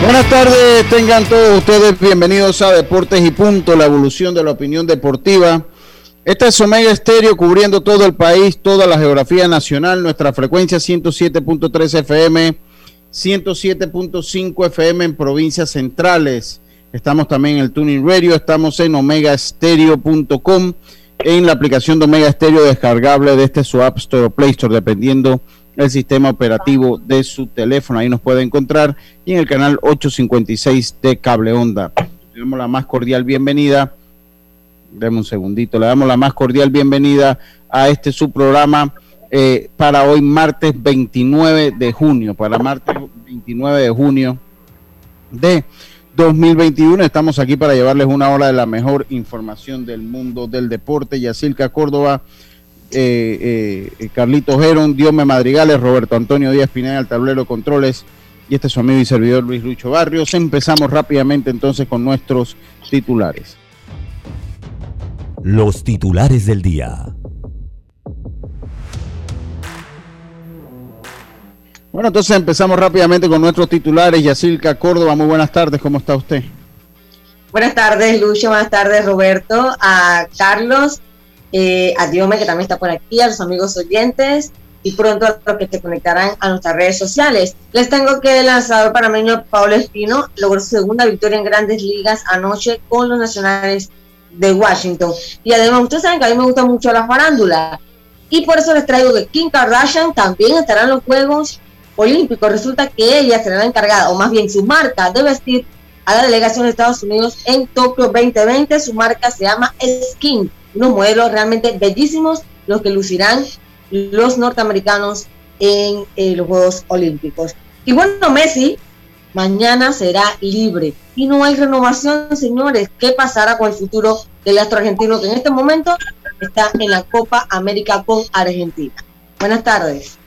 Buenas tardes, tengan todos ustedes bienvenidos a Deportes y Punto, la evolución de la opinión deportiva. Esta es Omega Estéreo cubriendo todo el país, toda la geografía nacional, nuestra frecuencia 107.3 FM, 107.5 FM en provincias centrales. Estamos también en el Tuning Radio, estamos en omegastereo.com, en la aplicación de Omega Estéreo descargable de este su App Store o Play Store, dependiendo el sistema operativo de su teléfono. Ahí nos puede encontrar y en el canal 856 de Cable Onda. Le damos la más cordial bienvenida. Deme un segundito. Le damos la más cordial bienvenida a este su programa eh, para hoy, martes 29 de junio. Para martes 29 de junio de 2021. Estamos aquí para llevarles una hora de la mejor información del mundo del deporte. Yacilca Córdoba eh, eh, Carlitos Geron, Diome Madrigales, Roberto Antonio Díaz Pineda, al tablero controles, y este es su amigo y servidor Luis Lucho Barrios. Empezamos rápidamente entonces con nuestros titulares. Los titulares del día. Bueno, entonces empezamos rápidamente con nuestros titulares. Yacilca Córdoba, muy buenas tardes, ¿cómo está usted? Buenas tardes, Lucho, buenas tardes, Roberto, a Carlos eh, a Diome, que también está por aquí, a los amigos oyentes y pronto a los que se conectarán a nuestras redes sociales. Les tengo que el lanzador panameño Pablo Espino logró su segunda victoria en grandes ligas anoche con los nacionales de Washington. Y además, ustedes saben que a mí me gusta mucho la farándula. Y por eso les traigo que Kim Kardashian también estará en los Juegos Olímpicos. Resulta que ella será la encargada, o más bien su marca, de vestir a la delegación de Estados Unidos en Tokio 2020. Su marca se llama Skin unos modelos realmente bellísimos los que lucirán los norteamericanos en eh, los Juegos Olímpicos. Y bueno, Messi mañana será libre y no hay renovación, señores. ¿Qué pasará con el futuro del astro argentino que en este momento está en la Copa América con Argentina? Buenas tardes.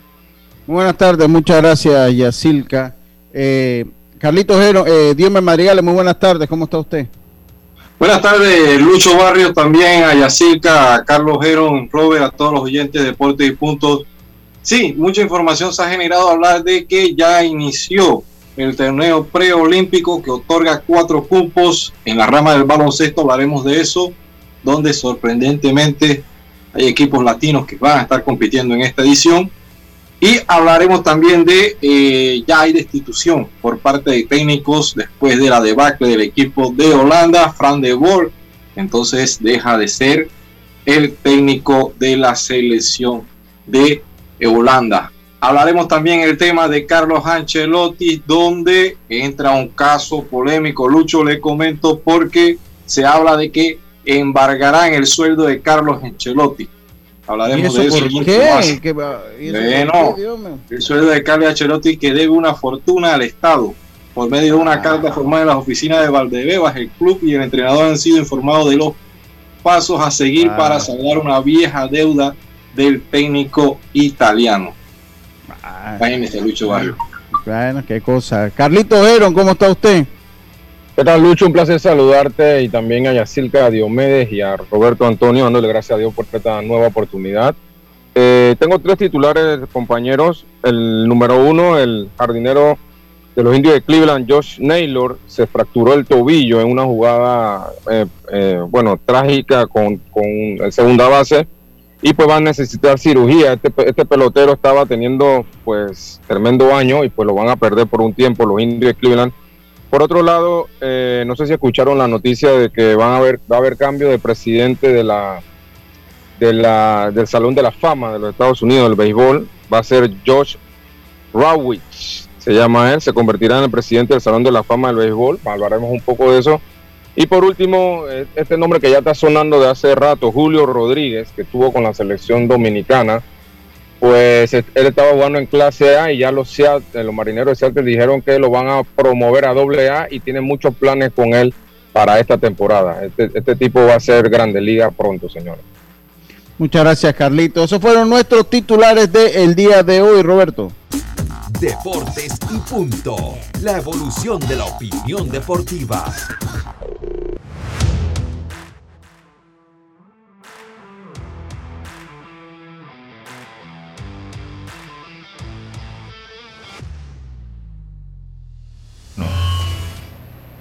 Buenas tardes, muchas gracias, Yacilca. Eh, Carlitos Jero, eh, Dios me Madrigales, muy buenas tardes, ¿cómo está usted? Buenas tardes, Lucho Barrios, también a Yacirca, Carlos Geron, Robert, a todos los oyentes de Deportes y Puntos. Sí, mucha información se ha generado hablar de que ya inició el torneo preolímpico que otorga cuatro cupos en la rama del baloncesto, hablaremos de eso, donde sorprendentemente hay equipos latinos que van a estar compitiendo en esta edición. Y hablaremos también de, eh, ya hay destitución por parte de técnicos después de la debacle del equipo de Holanda, Fran de Boer, entonces deja de ser el técnico de la selección de Holanda. Hablaremos también el tema de Carlos Ancelotti, donde entra un caso polémico. Lucho le comento porque se habla de que embargarán el sueldo de Carlos Ancelotti. Hablaremos de eso. ¿Por qué? bueno, el sueldo de Carlos Ancelotti que debe una fortuna al Estado. Por medio de una ah. carta formada en las oficinas de Valdebebas, el club y el entrenador han sido informados de los pasos a seguir ah. para saldar una vieja deuda del técnico italiano. Ah. Lucho Barrio. Bueno, qué cosa. Carlito Heron, ¿cómo está usted? ¿Qué tal, Lucho? Un placer saludarte y también a Yacilca, a Diomedes y a Roberto Antonio, dándole gracias a Dios por esta nueva oportunidad. Eh, tengo tres titulares, compañeros. El número uno, el jardinero de los indios de Cleveland, Josh Naylor, se fracturó el tobillo en una jugada, eh, eh, bueno, trágica con, con el segunda base y pues van a necesitar cirugía. Este, este pelotero estaba teniendo pues tremendo año y pues lo van a perder por un tiempo los indios de Cleveland. Por otro lado, eh, no sé si escucharon la noticia de que van a haber, va a haber cambio de presidente de la, de la, del Salón de la Fama de los Estados Unidos del béisbol. Va a ser Josh Rawitz, se llama él, se convertirá en el presidente del Salón de la Fama del béisbol. Hablaremos un poco de eso. Y por último, eh, este nombre que ya está sonando de hace rato, Julio Rodríguez, que estuvo con la selección dominicana, pues él estaba jugando en clase A y ya los, eh, los marineros de Seattle dijeron que lo van a promover a doble A y tienen muchos planes con él para esta temporada. Este, este tipo va a ser grande liga pronto, señores. Muchas gracias, Carlito. Esos fueron nuestros titulares del día de hoy, Roberto. Deportes y punto. La evolución de la opinión deportiva.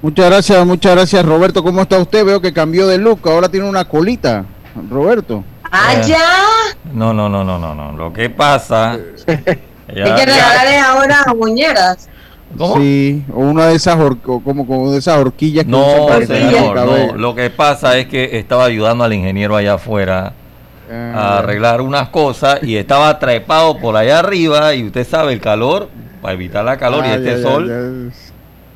Muchas gracias, muchas gracias Roberto. ¿Cómo está usted? Veo que cambió de look, ahora tiene una colita, Roberto. ¡Ah, ya! No, no, no, no, no, no. Lo que pasa... Es que regalarle ahora a muñeras. ¿Cómo? Sí, o una de esas como, como de esas horquillas que no, señor, no. Lo que pasa es que estaba ayudando al ingeniero allá afuera a ah. arreglar unas cosas y estaba trepado por allá arriba y usted sabe el calor para evitar la calor y ah, este sol.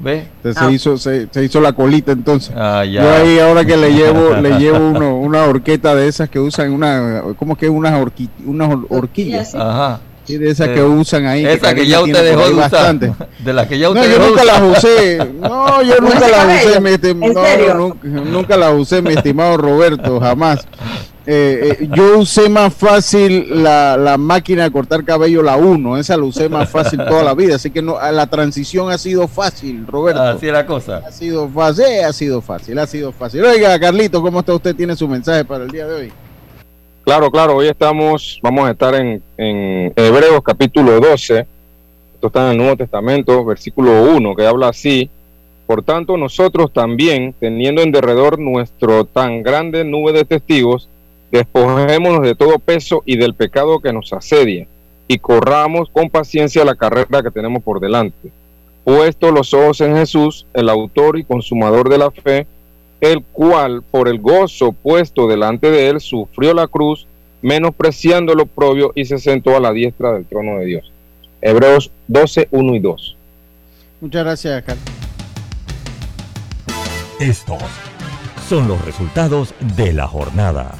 ¿Ve? Se, ah. hizo, se, hizo la colita entonces. Ah, Yo ahí ahora que le llevo, le llevo uno, una horqueta de esas que usan una, ¿cómo que unas, unas horquillas? Ajá. Sí, de esas que usan ahí. Esa que, ya usted dejó de usar. Bastante. De las que ya usted No, yo nunca las usé. No, yo nunca las usé, mi estimado. No, nunca, nunca las usé, mi estimado Roberto, jamás. Eh, eh, yo usé más fácil la, la, máquina de cortar cabello, la 1, esa la usé más fácil toda la vida, así que no, la transición ha sido fácil, Roberto. Así es la cosa. Ha sido fácil, ha sido fácil, ha sido fácil. Oiga, Carlito, ¿cómo está usted? ¿Tiene su mensaje para el día de hoy? Claro, claro, hoy estamos, vamos a estar en, en Hebreos capítulo 12, esto está en el Nuevo Testamento, versículo 1, que habla así, por tanto nosotros también, teniendo en derredor nuestro tan grande nube de testigos, despojémonos de todo peso y del pecado que nos asedia y corramos con paciencia la carrera que tenemos por delante. Puesto los ojos en Jesús, el autor y consumador de la fe, el cual por el gozo puesto delante de él sufrió la cruz, menospreciando lo propio y se sentó a la diestra del trono de Dios. Hebreos 12, 1 y 2. Muchas gracias, Carlos. Estos son los resultados de la jornada.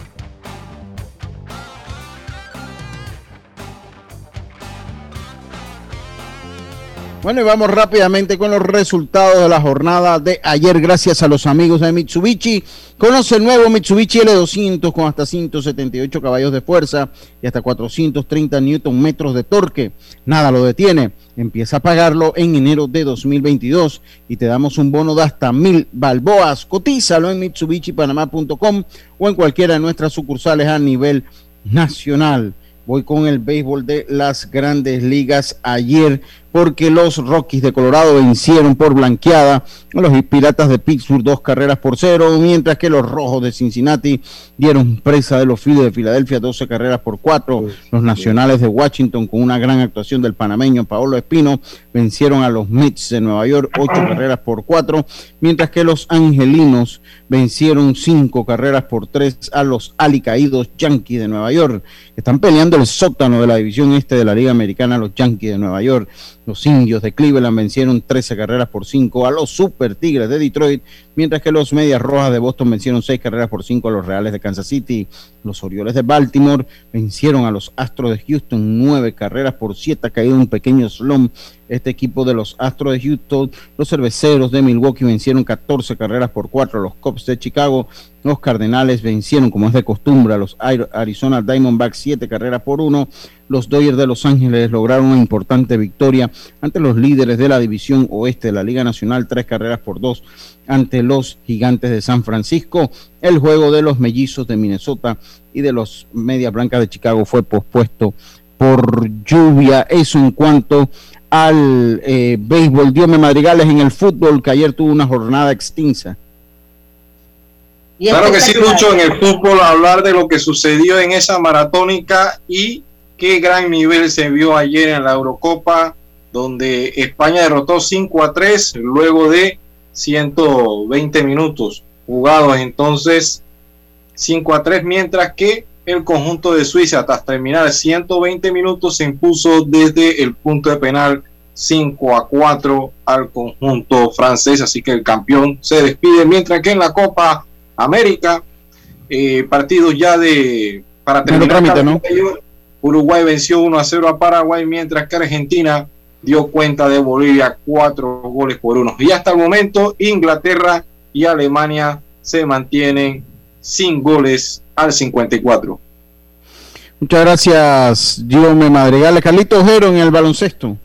Bueno, y vamos rápidamente con los resultados de la jornada de ayer, gracias a los amigos de Mitsubishi. Conoce el nuevo Mitsubishi L200 con hasta 178 caballos de fuerza y hasta 430 newton metros de torque. Nada lo detiene. Empieza a pagarlo en enero de 2022 y te damos un bono de hasta mil balboas. Cotízalo en mitsubishipanamá.com o en cualquiera de nuestras sucursales a nivel nacional. Voy con el béisbol de las grandes ligas ayer porque los Rockies de Colorado vencieron por blanqueada a los Piratas de Pittsburgh dos carreras por cero, mientras que los Rojos de Cincinnati dieron presa de los Phillies de Filadelfia 12 carreras por cuatro. Los Nacionales de Washington con una gran actuación del panameño Paolo Espino vencieron a los Mets de Nueva York ocho carreras por cuatro, mientras que los Angelinos vencieron cinco carreras por tres a los alicaídos Yankees de Nueva York. Están peleando el sótano de la división este de la Liga Americana los Yankees de Nueva York. Los indios de Cleveland vencieron 13 carreras por 5 a los Super Tigres de Detroit, mientras que los Medias Rojas de Boston vencieron 6 carreras por 5 a los Reales de Kansas City. Los Orioles de Baltimore vencieron a los Astros de Houston 9 carreras por 7, ha caído un pequeño slump este equipo de los Astros de Houston. Los Cerveceros de Milwaukee vencieron 14 carreras por 4 a los Cubs de Chicago. Los Cardenales vencieron, como es de costumbre, a los Arizona Diamondbacks 7 carreras por 1 los Dodgers de Los Ángeles lograron una importante victoria ante los líderes de la división oeste de la Liga Nacional, tres carreras por dos ante los Gigantes de San Francisco. El juego de los Mellizos de Minnesota y de los Medias Blancas de Chicago fue pospuesto por lluvia. Eso en cuanto al eh, béisbol. Diome Madrigales en el fútbol, que ayer tuvo una jornada extensa. claro que sí, Lucho, en el fútbol hablar de lo que sucedió en esa maratónica y qué gran nivel se vio ayer en la Eurocopa, donde España derrotó 5 a 3 luego de 120 minutos jugados. Entonces, 5 a 3, mientras que el conjunto de Suiza, hasta terminar 120 minutos, se impuso desde el punto de penal 5 a 4 al conjunto francés. Así que el campeón se despide, mientras que en la Copa América, eh, partidos ya de para terminar. Uruguay venció 1 a 0 a Paraguay, mientras que Argentina dio cuenta de Bolivia 4 goles por 1. Y hasta el momento, Inglaterra y Alemania se mantienen sin goles al 54. Muchas gracias, Diome Madrigal. Carlito Ojero en el baloncesto.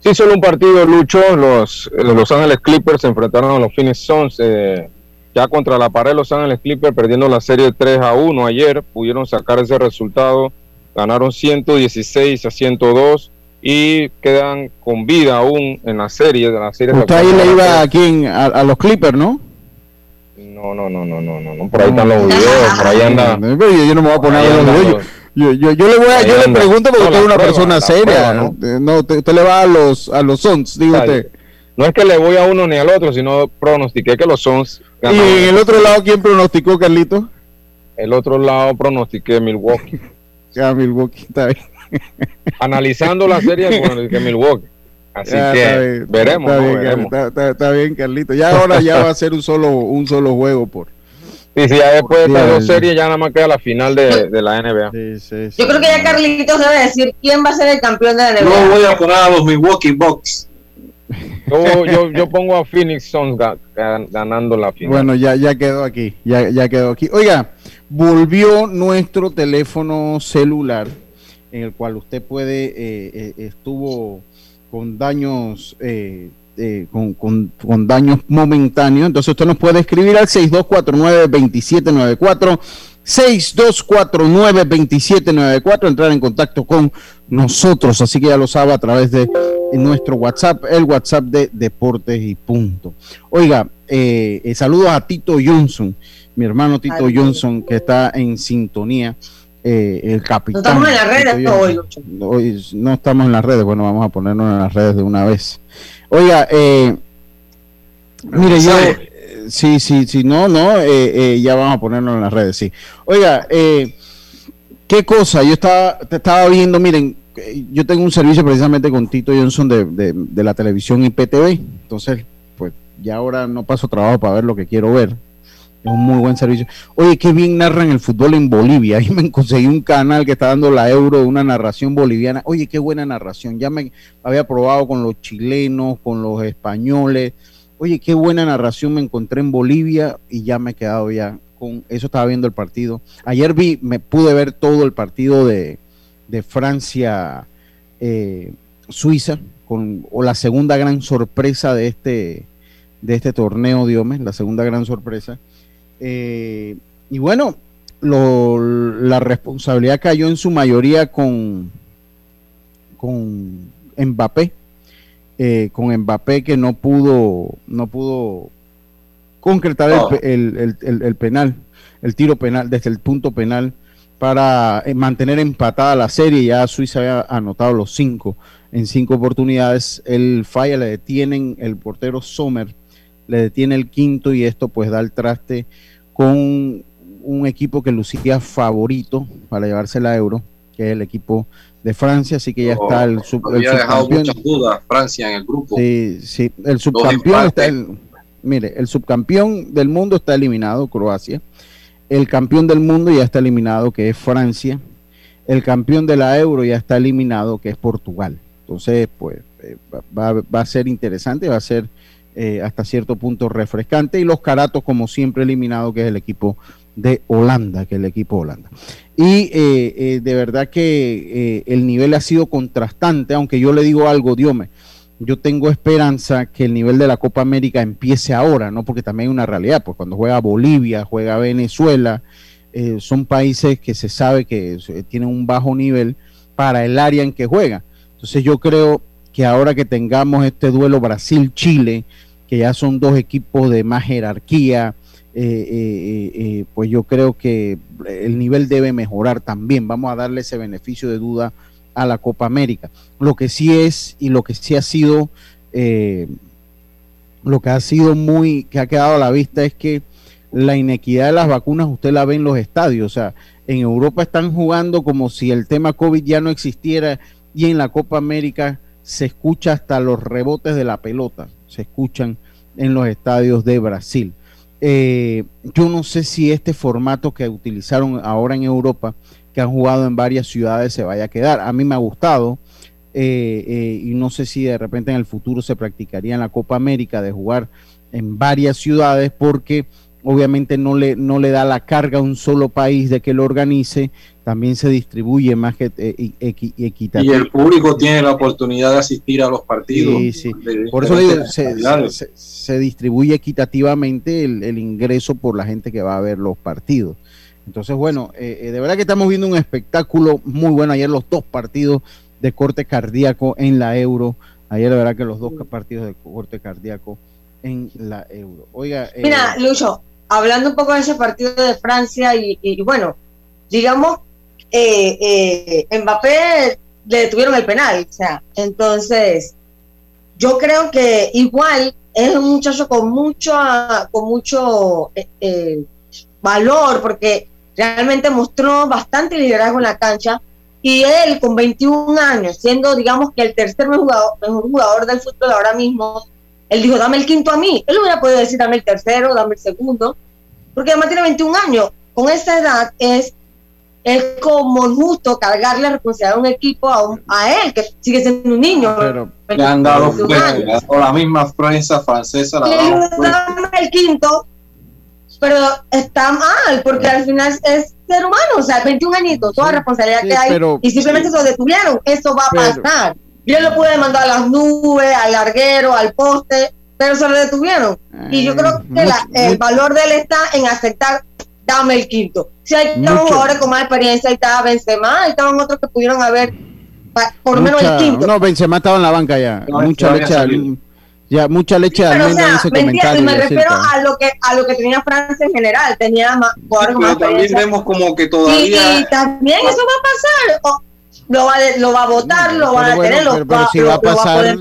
Sí, solo un partido, Lucho. Los, Los Ángeles Clippers se enfrentaron a los Phoenix Suns. Eh, ya contra la pared, Los Ángeles Clippers perdiendo la serie 3 a 1 ayer. Pudieron sacar ese resultado. Ganaron 116 a 102 y quedan con vida aún en la serie. De la serie Usted ahí le iba aquí a, los Clippers, ¿no? No, no, no, no, no, no, por ahí están los videos, por ahí anda. Yo, no me voy a poner los videos. Yo, yo, yo, le voy a, yo le pregunto porque usted es una persona seria. ¿no? no usted, le va a los a los Sons, digo usted. No es que le voy a uno ni al otro, sino pronostiqué que los Sons. ¿Y en el otro lado quién pronosticó, Carlito? El otro lado pronostiqué Milwaukee. ya, Milwaukee, está bien. Analizando la serie con el que Milwaukee. Así que veremos, está, bien, Está, bien, Carlito. Ya ahora ya va a ser un solo, un solo juego por. Sí, sí, ya después de estas dos series ya nada más queda la final de, de la NBA. Yo creo que ya Carlitos debe decir quién va a ser el campeón de la NBA. Yo voy a poner a los Milwaukee Bucks. Yo, yo, yo, pongo a Phoenix Suns ganando la final. Bueno, ya, ya quedó aquí, ya, ya quedó aquí. Oiga, volvió nuestro teléfono celular en el cual usted puede, eh, eh, estuvo con daños, eh, con, con, con, daños momentáneos, entonces usted nos puede escribir al 6249-2794, 6249-2794, entrar en contacto con nosotros, así que ya lo sabe a través de nuestro WhatsApp, el WhatsApp de Deportes y Punto. Oiga, saludos a Tito Johnson, mi hermano Tito Johnson, que está en sintonía eh, el capitán. No estamos en las redes hoy, No estamos en las redes, bueno, vamos a ponernos en las redes de una vez. Oiga, eh, mire, yo, eh, sí, sí, sí, no, no, eh, ya vamos a ponernos en las redes, sí. Oiga, qué cosa, yo estaba, te estaba viendo, miren, yo tengo un servicio precisamente con Tito Johnson de, de, de la televisión IPTV, entonces, pues ya ahora no paso trabajo para ver lo que quiero ver es un muy buen servicio. Oye, qué bien narran el fútbol en Bolivia. Ahí me conseguí un canal que está dando la euro de una narración boliviana. Oye, qué buena narración. Ya me había probado con los chilenos, con los españoles. Oye, qué buena narración me encontré en Bolivia y ya me he quedado ya con eso. Estaba viendo el partido. Ayer vi, me pude ver todo el partido de, Francia, eh, Suiza, con o la segunda gran sorpresa de este de este torneo, Diome, la segunda gran sorpresa. Eh, y bueno, la responsabilidad cayó en su mayoría con, con Mbappé, eh, con Mbappé que no pudo, no pudo concretar el, el, penal, el tiro penal desde el punto penal para eh, mantener empatada la serie. Ya Suiza había anotado los cinco en cinco oportunidades. El falla le detienen el portero Sommer le detiene el quinto y esto pues da el traste con un equipo que lucía favorito para llevarse la euro, que es el equipo de Francia, así que ya está el, sub, había dejado muchas dudas Francia en el grupo. Sí, sí, el subcampeón está el, mire, el subcampeón del mundo está eliminado, Croacia. El campeón del mundo ya está eliminado, que es Francia. El campeón de la euro ya está eliminado, que es Portugal. Entonces, pues eh, va, va, a ser interesante, va a ser eh, hasta cierto punto refrescante y los Caratos como siempre eliminado que es el equipo de Holanda, que es el equipo Holanda. Y eh, eh, de verdad que el nivel ha sido contrastante, aunque yo le digo algo, Diome, yo tengo esperanza que el nivel de la Copa América empiece ahora, ¿no? Porque también hay una realidad, pues cuando juega Bolivia, juega Venezuela, son países que se sabe que tienen un bajo nivel para el área en que juega. Entonces yo creo que ahora que tengamos este duelo Brasil-Chile, que ya son dos equipos de más jerarquía, eh, pues yo creo que el nivel debe mejorar también. Vamos a darle ese beneficio de duda a la Copa América. Lo que sí es y lo que sí ha sido, lo que ha sido muy, que ha quedado a la vista es que la inequidad de las vacunas usted la ve en los estadios. O sea, en Europa están jugando como si el tema COVID ya no existiera y en la Copa América se escucha hasta los rebotes de la pelota, se escuchan en los estadios de Brasil. Eh, yo no sé si este formato que utilizaron ahora en Europa, que han jugado en varias ciudades, se vaya a quedar. A mí me ha gustado eh, eh, y no sé si de repente en el futuro se practicaría en la Copa América de jugar en varias ciudades porque obviamente no le, no le da la carga a un solo país de que lo organice, también se distribuye más que eh, equitativamente. Y el público tiene la oportunidad de asistir a los partidos. Sí, sí. Por eso digo, se, distribuye equitativamente el, ingreso por la gente que va a ver los partidos. Entonces, bueno, eh, eh, de verdad que estamos viendo un espectáculo muy bueno. Ayer los dos partidos de corte cardíaco en la Euro. Ayer, de verdad que los dos partidos de corte cardíaco en la Euro. Oiga. Mira, Lucho, hablando un poco de ese partido de Francia y, bueno, digamos, eh, eh, Mbappé le detuvieron el penal, o sea, entonces yo creo que igual es un muchacho con mucho, con mucho eh, valor porque realmente mostró bastante liderazgo en la cancha y él con 21 años, siendo digamos que el tercer jugador, mejor jugador del fútbol ahora mismo, él dijo, dame el quinto a mí. Él hubiera podido decir, dame el tercero, dame el segundo, porque además tiene 21 años. Con esa edad es, es como justo cargarle la responsabilidad a un equipo a, a él, que sigue siendo un niño. Pero, le han dado o la misma prensa francesa. La dame el quinto, pero está mal, porque al final es ser humano, o sea, 21 añitos, toda la responsabilidad que hay, y simplemente se lo detuvieron. Eso va a pasar. Yo lo pude mandar a las nubes, al larguero, al poste, pero se lo detuvieron. y yo creo que el valor de él está en aceptar, dame el quinto. Si hay jugadores con más experiencia, ahí estaba Benzema, ahí estaban otros que pudieron haber por lo menos el quinto. No, Benzema estaba en la banca ya. mucha leche ya mucha leche de almendra en ese comentario. Me refiero a lo que a lo que tenía Francia en general, tenía más jugadores sí, pero también vemos como que todavía y, también eso va a pasar lo va, lo va a votar, lo va a tener, lo, va, si va, a pasar,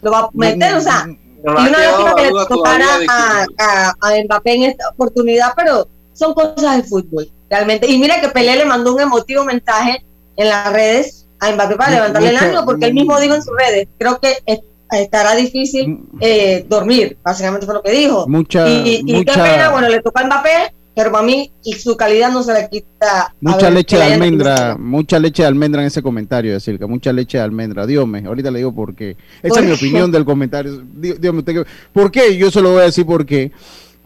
lo va a meter, o sea, y una vez que le tocará a, a, a, Mbappé en esta oportunidad, pero son cosas de fútbol, realmente. Y mira que Pelé le mandó un emotivo mensaje en las redes a Mbappé para levantarle el ánimo, porque él mismo dijo en sus redes, creo que estará difícil eh, dormir, básicamente fue lo que dijo. Mucha, y, y, qué pena, bueno, le tocó a Mbappé, pero para mí y su calidad no se le quita. Mucha leche de almendra, mucha leche de almendra en ese comentario, decir que mucha leche de almendra. Dios me, ahorita le digo por qué. Esa es mi opinión del comentario. Dios, Dios ¿Por qué? Yo se lo voy a decir porque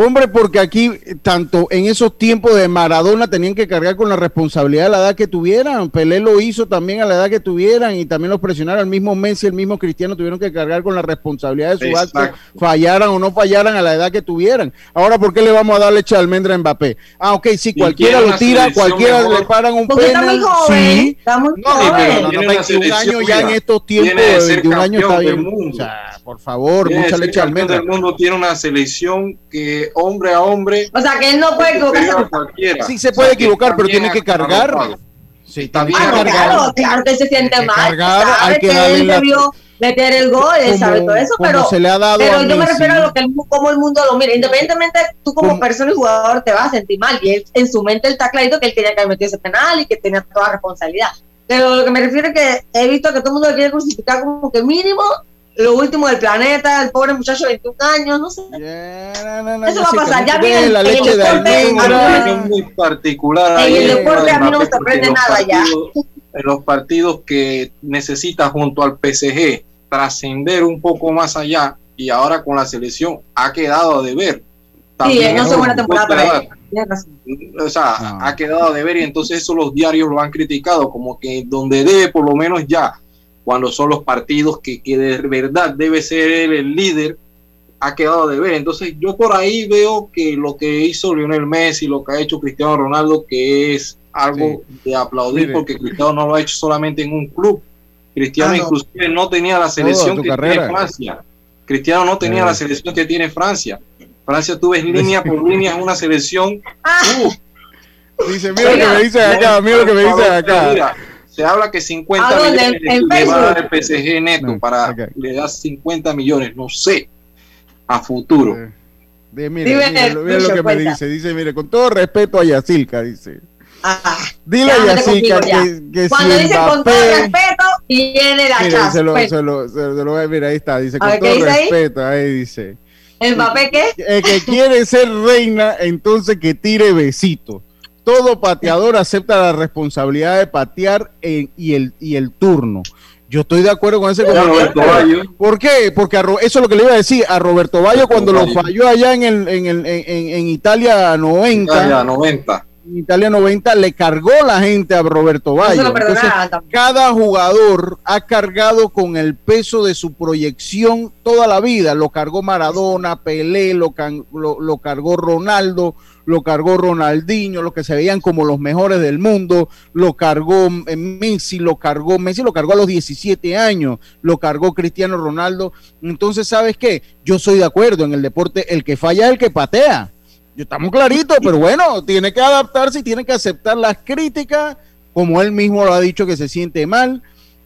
Hombre, porque aquí, tanto en esos tiempos de Maradona, tenían que cargar con la responsabilidad de la edad que tuvieran. Pelé lo hizo también a la edad que tuvieran y también los presionaron. El mismo Messi, el mismo Cristiano tuvieron que cargar con la responsabilidad de su acto, fallaran o no fallaran a la edad que tuvieran. Ahora, ¿por qué le vamos a dar leche de almendra a Mbappé? Ah, ok, si cualquiera lo tira, cualquiera le paran un penal. Sí, no, pero no, 21 años ya en estos tiempos, 21 años está bien. O sea, por favor, mucha leche de almendra. El mundo tiene una selección que hombre a hombre. O sea, que él no puede equivocarse. Sí, se puede equivocar, pero tiene que cargar. Sí, también ah, claro, claro que se siente mal. Cargar, hay que, él debió meter el gol, él sabe todo eso, pero, se le ha dado pero yo me refiero a lo que el, cómo el mundo lo mira. Independientemente, tú como persona y jugador te vas a sentir mal. Y él, en su mente él está clarito que él tenía que haber metido ese penal y que tenía toda responsabilidad. Pero lo que me refiero es que he visto que todo el mundo lo quiere crucificar como que mínimo lo último del planeta, el pobre muchacho de 21 años, no sé. Eso va a pasar, ya viene la leche de muy particular. En el deporte a mí no me sorprende nada ya. En los partidos que necesita junto al PSG trascender un poco más allá y ahora con la selección ha quedado a deber. También sí, no es buena temporada O sea, ha quedado a deber y entonces eso los diarios lo han criticado, como que donde debe por lo menos ya cuando son los partidos que, que de verdad debe ser él el líder, ha quedado de ver. Entonces yo por ahí veo que lo que hizo Lionel Messi, lo que ha hecho Cristiano Ronaldo, que es algo de aplaudir porque Cristiano no lo ha hecho solamente en un club. Cristiano ah, inclusive no tenía la selección que tiene Francia. Cristiano no tenía la selección que tiene Francia. Francia, tú ves línea por línea, es una selección. Ah. Dice, mira lo que me dicen acá, mira lo que me dicen acá. Se habla que 50 millones le va a dar el PSG neto para le da 50 millones, no sé, a futuro. Eh, de, mira, mira, lo que me dice, dice, mire, con todo respeto a Yacilca, dice. Ah, Dile a Yacilca que, que, Cuando dice con todo respeto, viene la mira, se lo, se, lo, se, lo, voy a mira, ahí está, dice, con todo respeto, ahí? ahí dice. ¿El papel qué? El que quiere ser reina, entonces que tire besito todo pateador acepta la responsabilidad de patear y, el, y el turno. Yo estoy de acuerdo con ese comentario. ¿Por qué? Porque eso es lo que le iba a decir. A Roberto Bayo cuando lo falló allá en, el, en, el, en, Italia 90. Italia 90. En Italia 90 le cargó la gente a Roberto Bayo. cada jugador ha cargado con el peso de su proyección toda la vida. Lo cargó Maradona, Pelé, lo, lo cargó Ronaldo, lo cargó Ronaldinho, los que se veían como los mejores del mundo, lo cargó eh, Messi, lo cargó Messi, lo cargó a los 17 años, lo cargó Cristiano Ronaldo. Entonces, ¿sabes qué? Yo soy de acuerdo en el deporte, el que falla es el que patea. Estamos claritos, pero bueno, tiene que adaptarse y tiene que aceptar las críticas, como él mismo lo ha dicho que se siente mal.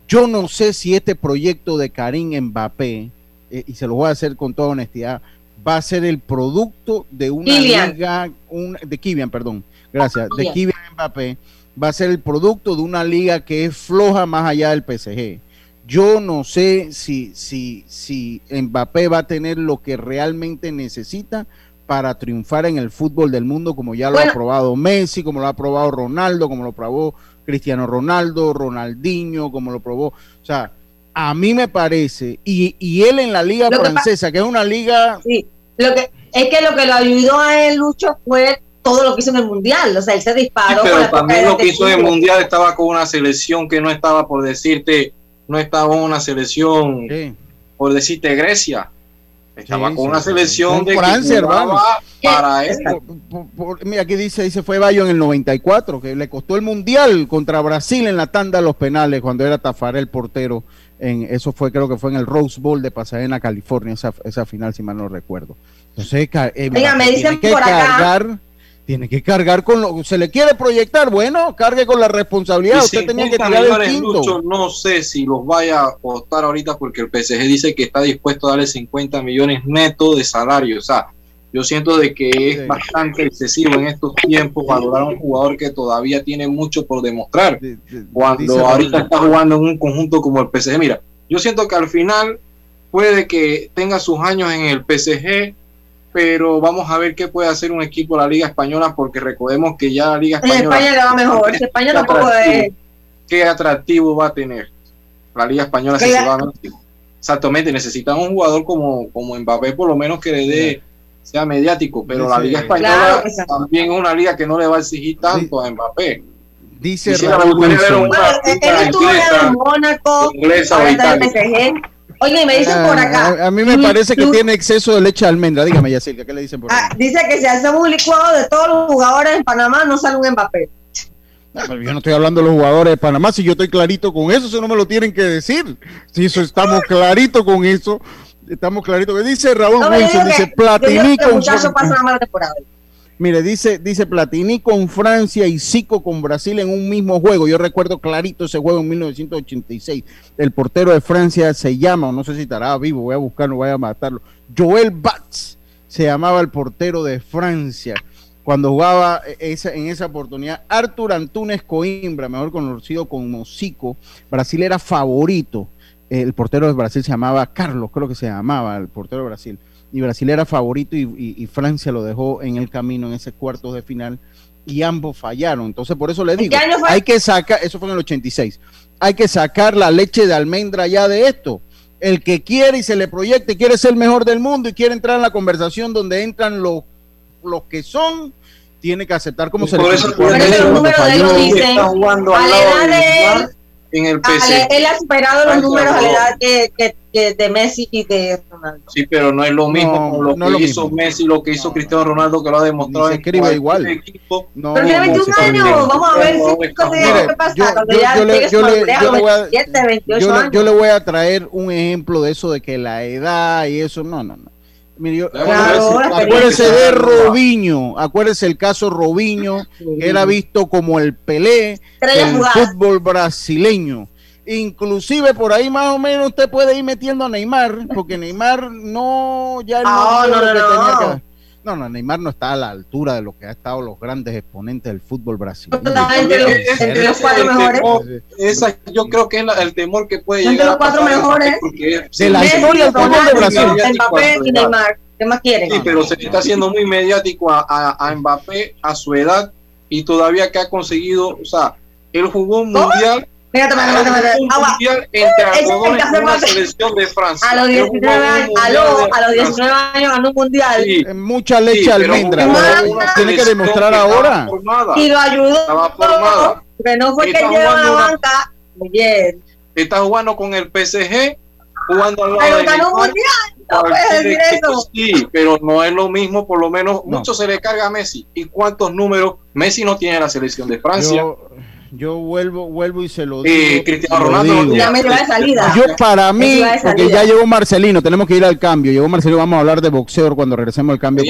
Yo no sé si este proyecto de Karim Mbappé, eh, y se lo voy a hacer con toda honestidad, va a ser el producto de una liga, de Kivian, perdón, gracias, de Kivian Mbappé, va a ser el producto de una liga que es floja más allá del PSG. Yo no sé si, si, si Mbappé va a tener lo que realmente necesita para triunfar en el fútbol del mundo, como ya lo ha probado Messi, como lo ha probado Ronaldo, como lo probó Cristiano Ronaldo, Ronaldinho, como lo probó. O sea, a mí me parece, y, y él en la liga francesa, que, es una liga sí. Lo que, es que lo que lo ayudó a él, Lucho, fue todo lo que hizo en el Mundial. O sea, él se disparó. pero también lo que hizo en el Mundial estaba con una selección que no estaba, por decirte, no estaba en una selección, por decirte, Grecia. Estaba con una selección de Francia, hermano. Para él. mira, aquí dice, dice fue Bayo en el 94, que le costó el Mundial contra Brasil en la tanda de los penales, cuando era Tafarel portero en, eso fue, creo que fue en el Rose Bowl de Pasadena, California, esa, esa final, si mal no recuerdo. Entonces, eh, me dicen que cargar, tiene que cargar con lo se le quiere proyectar, bueno, cargue con la responsabilidad. Usted tenía que tirar el quinto. no sé si los vaya a apostar ahorita porque el PSG dice que está dispuesto a darle 50 millones netos de salario. O sea, yo siento de que es bastante excesivo en estos tiempos valorar a un jugador que todavía tiene mucho por demostrar. cuando ahorita está jugando en un conjunto como el PSG. Mira, yo siento que al final puede que tenga sus años en el PSG, pero vamos a ver qué puede hacer un equipo de la Liga Española, porque recordemos que ya la Liga Española. En España le va mejor. España tampoco es. ¿Qué atractivo va a tener la Liga Española si se va a Exactamente, necesitan un jugador como, como Mbappé, por lo menos que le dé sea mediático, pero la Liga Española también es una liga que no le va a exigir tanto a Mbappé. Dice Raúl Wilson. él estuvo en Mónaco, Oye, me dicen por acá. Ah, a, mí me parece que tiene exceso de leche de almendra. Dígame, Yacirca, ¿qué le dicen por ah, Dice que si hacemos un licuado de todos los jugadores en Panamá, no sale un Mbappé. yo no estoy hablando de los jugadores de Panamá, si yo estoy clarito con eso, eso no me lo tienen que decir. Si eso estamos clarito con eso, Estamos claritos. Que dice Raúl Wilson, dice Platini con Mire, dice, dice Platini con Francia y Zico con Brasil en un mismo juego. Yo recuerdo clarito ese juego en 1986. El portero de Francia se llama, no sé si estará vivo, voy a buscarlo, voy a matarlo. Joel Batz se llamaba el portero de Francia cuando jugaba en esa oportunidad. Artur Antunes Coimbra, mejor conocido como Zico, Brasil era favorito el portero de Brasil se llamaba Carlos, creo que se llamaba el portero de Brasil, y Brasil era favorito y, Francia lo dejó en el camino en ese cuarto de final y ambos fallaron. Entonces, por eso le digo, hay que sacar, eso fue en el 86, hay que sacar la leche de almendra ya de esto. El que quiere y se le proyecte, quiere ser el mejor del mundo y quiere entrar en la conversación donde entran los, los que son, tiene que aceptar como se le Por eso, los números de ellos dicen, a la edad de en el PC. él ha superado los números a la edad que, que, de Messi y de Ronaldo. Sí, pero no es lo mismo lo que hizo Messi, lo que hizo Cristiano Ronaldo, que lo ha demostrado. Se escribe igual. Equipo. No, pero tiene 21 años, vamos a ver si qué pasa cuando ya llegue su Yo le voy a traer un ejemplo de eso de que la edad y eso, no, no, no. Acuérdese de Robiño, acuérdese el caso Robiño, que era visto como el Pelé del fútbol brasileño. Inclusive por ahí más o menos usted puede ir metiendo a Neymar, porque Neymar no ya no, no, no, no, no, Neymar no está a la altura de lo que ha estado los grandes exponentes del fútbol brasileño. Entre los, cuatro mejores. Esa, yo creo que es el temor que puede llegar. Entre los cuatro mejores. De la historia del fútbol de Brasil. Mbappé y Neymar. ¿Qué más quieren? Sí, pero se está haciendo muy mediático a, a, a Mbappé a su edad y todavía que ha conseguido, o sea, él jugó un mundial Selección de Francia. A los 19 años, a los 19 años ganó un mundial. Sí. Mucha leche almendra. Tiene que demostrar ahora. Y lo ayudó. Estaba formada. Que no fue que lleva a la banca. Muy bien. Está jugando con el PSG, jugando al lado Pero ganó un mundial. No puedes decir eso. Sí, pero no es lo mismo, por lo menos mucho se le carga a Messi. ¿Y cuántos números? Messi no tiene la selección de Francia. Yo yo vuelvo, vuelvo y se lo digo. Cristiano Ronaldo ya me de salida. Yo para mí, porque ya llegó Marcelino, tenemos que ir al cambio. Llegó Marcelino, vamos a hablar de boxeo cuando regresemos al cambio.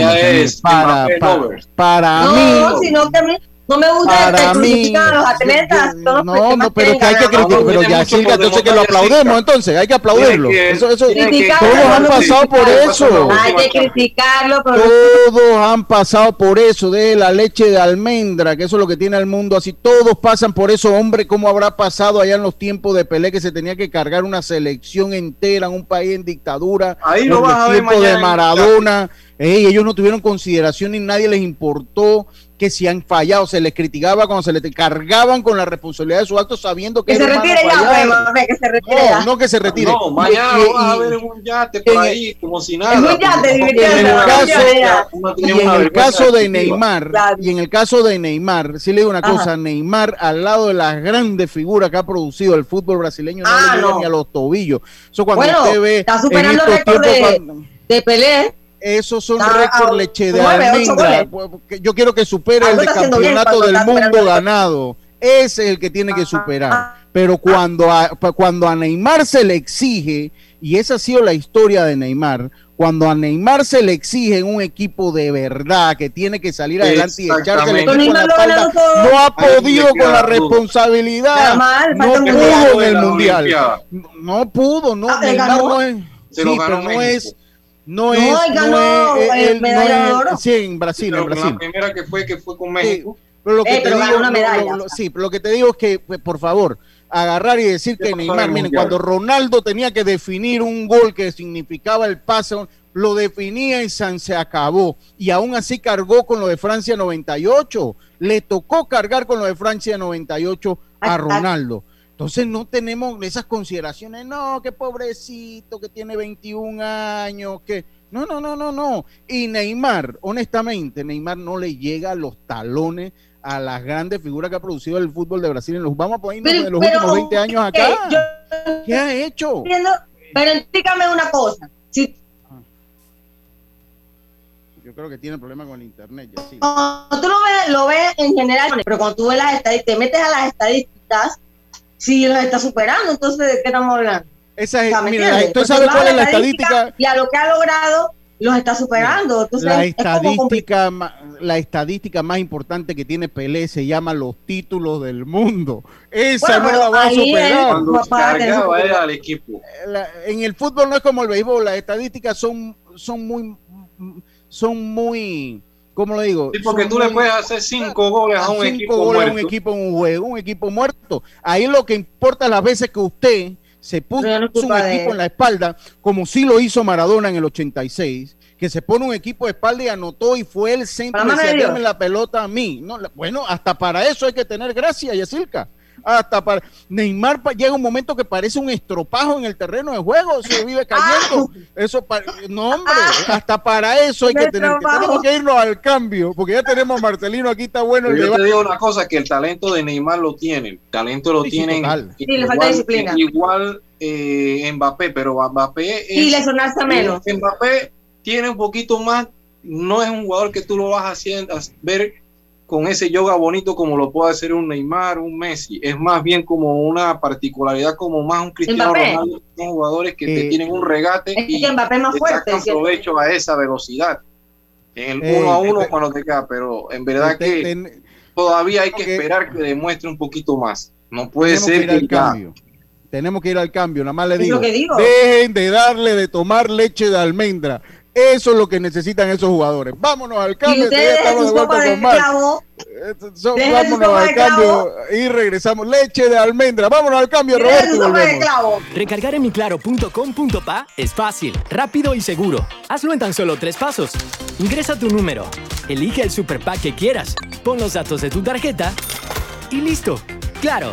para, para, para, mí. No, sino que no me gusta para mí, a los atletas. no, no, pero es que hay que criticar. pero ya, Silvia, entonces que lo aplaudemos, entonces hay que aplaudirlo. eso, eso, todos han pasado por eso. Hay que criticarlo. Todos han pasado por eso, de la leche de almendra, que eso es lo que tiene el mundo así. Todos pasan por eso, hombre, ¿cómo habrá pasado allá en los tiempos de Pelé que se tenía que cargar una selección entera en un país en dictadura? Ahí lo vas a ver de Maradona. Ellos no tuvieron consideración ni nadie les importó que si han fallado, se les criticaba cuando se les cargaban con la responsabilidad de su acto sabiendo que, que se retire ya, que se retire no, no que se retire. No, mañana y, vas a ver un yate por ahí, como si nada. un yate, y en el caso, y en el caso de Neymar, y en el caso de Neymar, sí le digo una cosa, Neymar al lado de las grandes figuras que ha producido el fútbol brasileño no le llega ni a los tobillos. Eso cuando bueno, usted ve está superando el récord de, de Pelé esos son récord leche de almendra. Yo quiero que supere el de campeonato del mundo ganado. Ese es el que tiene que superar. Pero cuando a, cuando a Neymar se le exige, y esa ha sido la historia de Neymar, cuando a Neymar se le exige un equipo de verdad que tiene que salir adelante y echarse el equipo la espalda, no ha podido con la responsabilidad. no pudo en el mundial. No pudo, no. Ah, Neymar no es. Sí, pero no es no, es, no es, el, medalla de oro. Sí, en Brasil, en Brasil. La primera que fue que fue con México. Sí, pero lo que eh, te digo, una medalla. sí, pero lo que te digo es que, pues, por favor, agarrar y decir que Neymar, miren, cuando Ronaldo tenía que definir un gol que significaba el pase, lo definía y se acabó. Y aún así cargó con lo de Francia 98. Le tocó cargar con lo de Francia 98 a Ronaldo. Entonces no tenemos esas consideraciones, no, que pobrecito, que tiene 21 años, que... No, no, no, no, no. Y Neymar, honestamente, Neymar no le llega a los talones a las grandes figuras que ha producido el fútbol de Brasil en los vamos a ponernos en los últimos 20 años acá. ¿Qué ha hecho? Pero explícame una cosa. Si yo creo que tiene problemas con el internet. Ya, sí. tú lo ves, lo ves en general, pero cuando tú ves las estadísticas, te metes a las estadísticas, si los está superando, entonces ¿de qué estamos hablando? Esa es, mira, ¿tú sabes cuál es la estadística? Y a lo que ha logrado, los está superando. Entonces, la estadística, la estadística más importante que tiene Pelé se llama los títulos del mundo. Esa no la va a superar. al equipo. en el fútbol no es como el béisbol, las estadísticas son, son muy, son muy ¿Cómo lo digo? Sí, porque tú le puedes hacer cinco goles a un equipo goles un equipo en un juego, un equipo muerto. Ahí lo que importa las veces que usted se puso un equipo en la espalda, como sí lo hizo Maradona en el 86, que se pone un equipo de espalda y anotó y fue el centro de se la pelota a mí. No, bueno, hasta para eso hay que tener gracia, Yacilca hasta para Neymar llega un momento que parece un estropajo en el terreno de juego, se vive cayendo. Ah. Eso no hombre, hasta para eso hay que tener que, tenemos que irnos al cambio, porque ya tenemos a Marcelino aquí está bueno el Yo te digo una cosa que el talento de Neymar lo tiene, el talento lo tiene sí, le falta disciplina. Igual eh, Mbappé, pero Mbappé y le sonaste menos. Mbappé tiene un poquito más, no es un jugador que tú lo vas haciendo ver con ese yoga bonito como lo puede hacer un Neymar, un Messi. Es más bien como una particularidad, como más un Cristiano Ronaldo, son jugadores que te tienen un regate y que Mbappé más fuerte, sacan provecho a esa velocidad. En el uno a uno cuando te queda, pero en verdad que todavía hay que esperar que demuestre un poquito más. No puede ser que, cambio. Tenemos que ir al cambio, nada más le digo, dejen de darle de tomar leche de almendra. Eso es lo que necesitan esos jugadores. Vámonos al cambio. estamos de vuelta con vámonos al cambio y regresamos. Leche de almendra. Vámonos al cambio, Roberto. Recargar en miclaro.com.pa es fácil, rápido y seguro. Hazlo en tan solo tres pasos. Ingresa tu número, elige el super pack que quieras, pon los datos de tu tarjeta y listo. Claro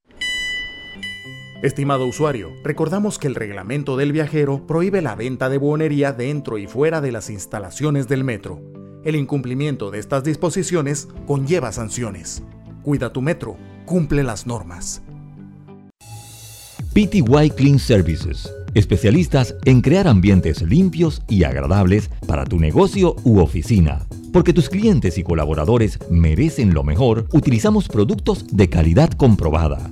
Estimado usuario, recordamos que el reglamento del viajero prohíbe la venta de buonería dentro y fuera de las instalaciones del metro. El incumplimiento de estas disposiciones conlleva sanciones. Cuida tu metro, cumple las normas. PTY Clean Services, especialistas en crear ambientes limpios y agradables para tu negocio u oficina. Porque tus clientes y colaboradores merecen lo mejor, utilizamos productos de calidad comprobada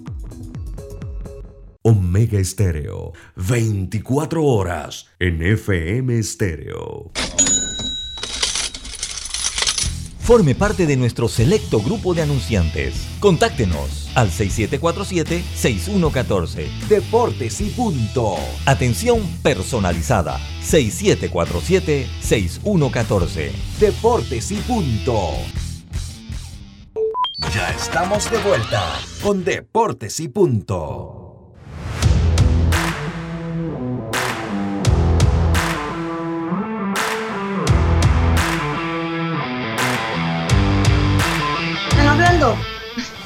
Omega Estéreo, 24 horas en FM Estéreo. Forme parte de nuestro selecto grupo de anunciantes. Contáctenos al 6747-6114. Deportes y punto. Atención personalizada. 6747-6114. Deportes y punto. Ya estamos de vuelta con Deportes y punto.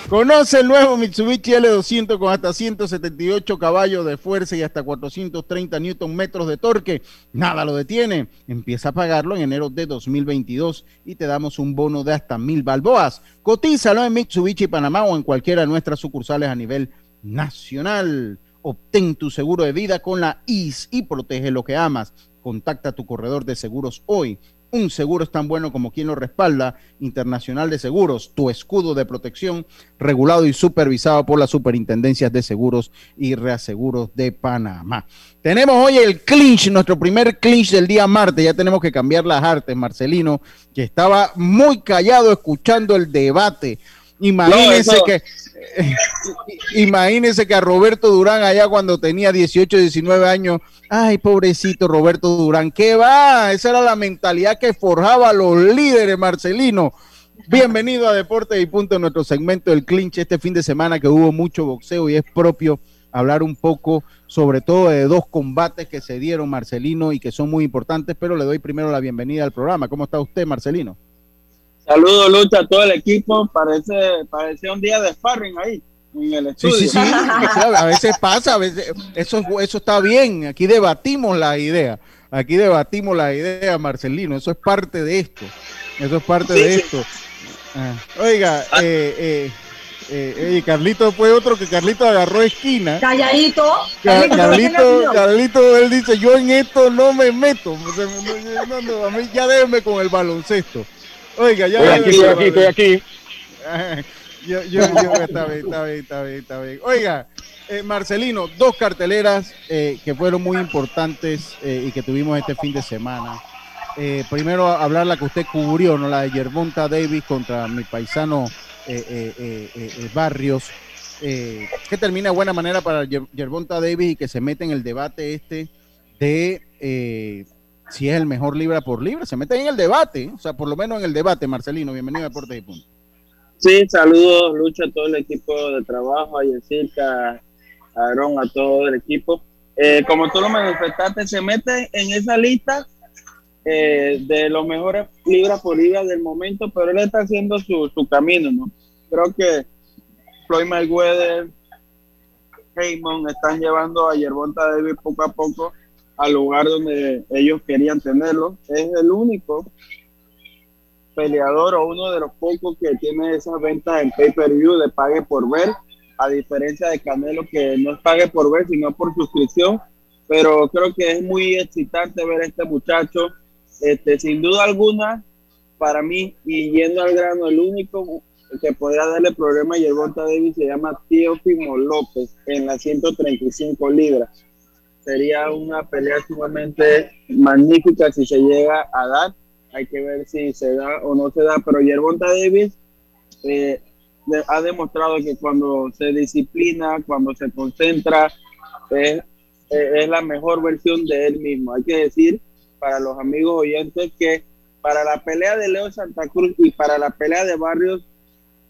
Conoce el nuevo Mitsubishi L200 con hasta 178 caballos de fuerza y hasta 430 Newton metros de torque. Nada lo detiene. Empieza a pagarlo en enero de 2022 y te damos un bono de hasta mil balboas. Cotízalo en Mitsubishi Panamá o en cualquiera de nuestras sucursales a nivel nacional. Obtén tu seguro de vida con la IS y protege lo que amas. Contacta a tu corredor de seguros hoy un seguro es tan bueno como quien lo respalda. Internacional de Seguros, tu escudo de protección, regulado y supervisado por las superintendencias de seguros y reaseguros de Panamá. Tenemos hoy el clinch, nuestro primer clinch del día martes. Ya tenemos que cambiar las artes, Marcelino, que estaba muy callado escuchando el debate. Imagínense que imagínense que a Roberto Durán allá cuando tenía 18, 19 años Ay, pobrecito Roberto Durán, ¿qué va? Esa era la mentalidad que forjaba a los líderes, Marcelino. Bienvenido a Deportes y Punto, nuestro segmento del clinch este fin de semana que hubo mucho boxeo y es propio hablar un poco sobre todo de dos combates que se dieron, Marcelino, y que son muy importantes, pero le doy primero la bienvenida al programa. ¿Cómo está usted, Marcelino? Saludos, Lucha, a todo el equipo. Parece, parece un día de sparring ahí. Sí, sí, sí, a veces pasa, a veces eso, eso está bien, aquí debatimos la idea, aquí debatimos la idea, Marcelino, eso es parte de esto, eso es parte de esto. Ah, oiga, ah. eh, eh, eh, Carlito fue otro que Carlito agarró esquina. Calladito. Carlito, Carlito, él dice, yo en esto no me meto, a mí ya déjeme con el baloncesto. Oiga, ya. Estoy aquí, estoy aquí, estoy aquí. Yo, yo, yo, está bien, está bien, está bien, está bien. Oiga, eh, Marcelino, dos carteleras eh, que fueron muy importantes eh, y que tuvimos este fin de semana. primero, hablar la que usted cubrió, ¿no? La de Yermonta Davis contra mi paisano Barrios. que termine de buena manera para Yerbonta Davis y que se mete en el debate este de si es el mejor libra por libra. Se mete en el debate, o sea, por lo menos en el debate, Marcelino. Bienvenido a Deportes y Punto. Sí, saludos, Lucha, a todo el equipo de trabajo, a Yesika, a Aaron, a todo el equipo. Eh, como tú lo manifestaste, se mete en esa lista eh, de los mejores libras por libra del momento, pero él está haciendo su, su camino, ¿no? Creo que Floyd Mayweather, Heyman están llevando a Yerbonta Davis poco a poco al lugar donde ellos querían tenerlo. Es el único peleador o uno de los pocos que tiene esas ventas en pay-per-view de pague por ver, a diferencia de Canelo que no es pague por ver, sino por suscripción. Pero creo que es muy excitante ver a este muchacho. Este, sin duda alguna, para mí, y yendo al grano, el único que podría darle problema a Yerbonta Davis se llama Teofimo López en las 135 libras. Sería una pelea sumamente magnífica si se llega a dar. Hay que ver si se da o no se da, pero Yerbonta Davis eh, ha demostrado que cuando se disciplina, cuando se concentra, es, es la mejor versión de él mismo. Hay que decir para los amigos oyentes que para la pelea de Leo Santa Cruz y para la pelea de Barrios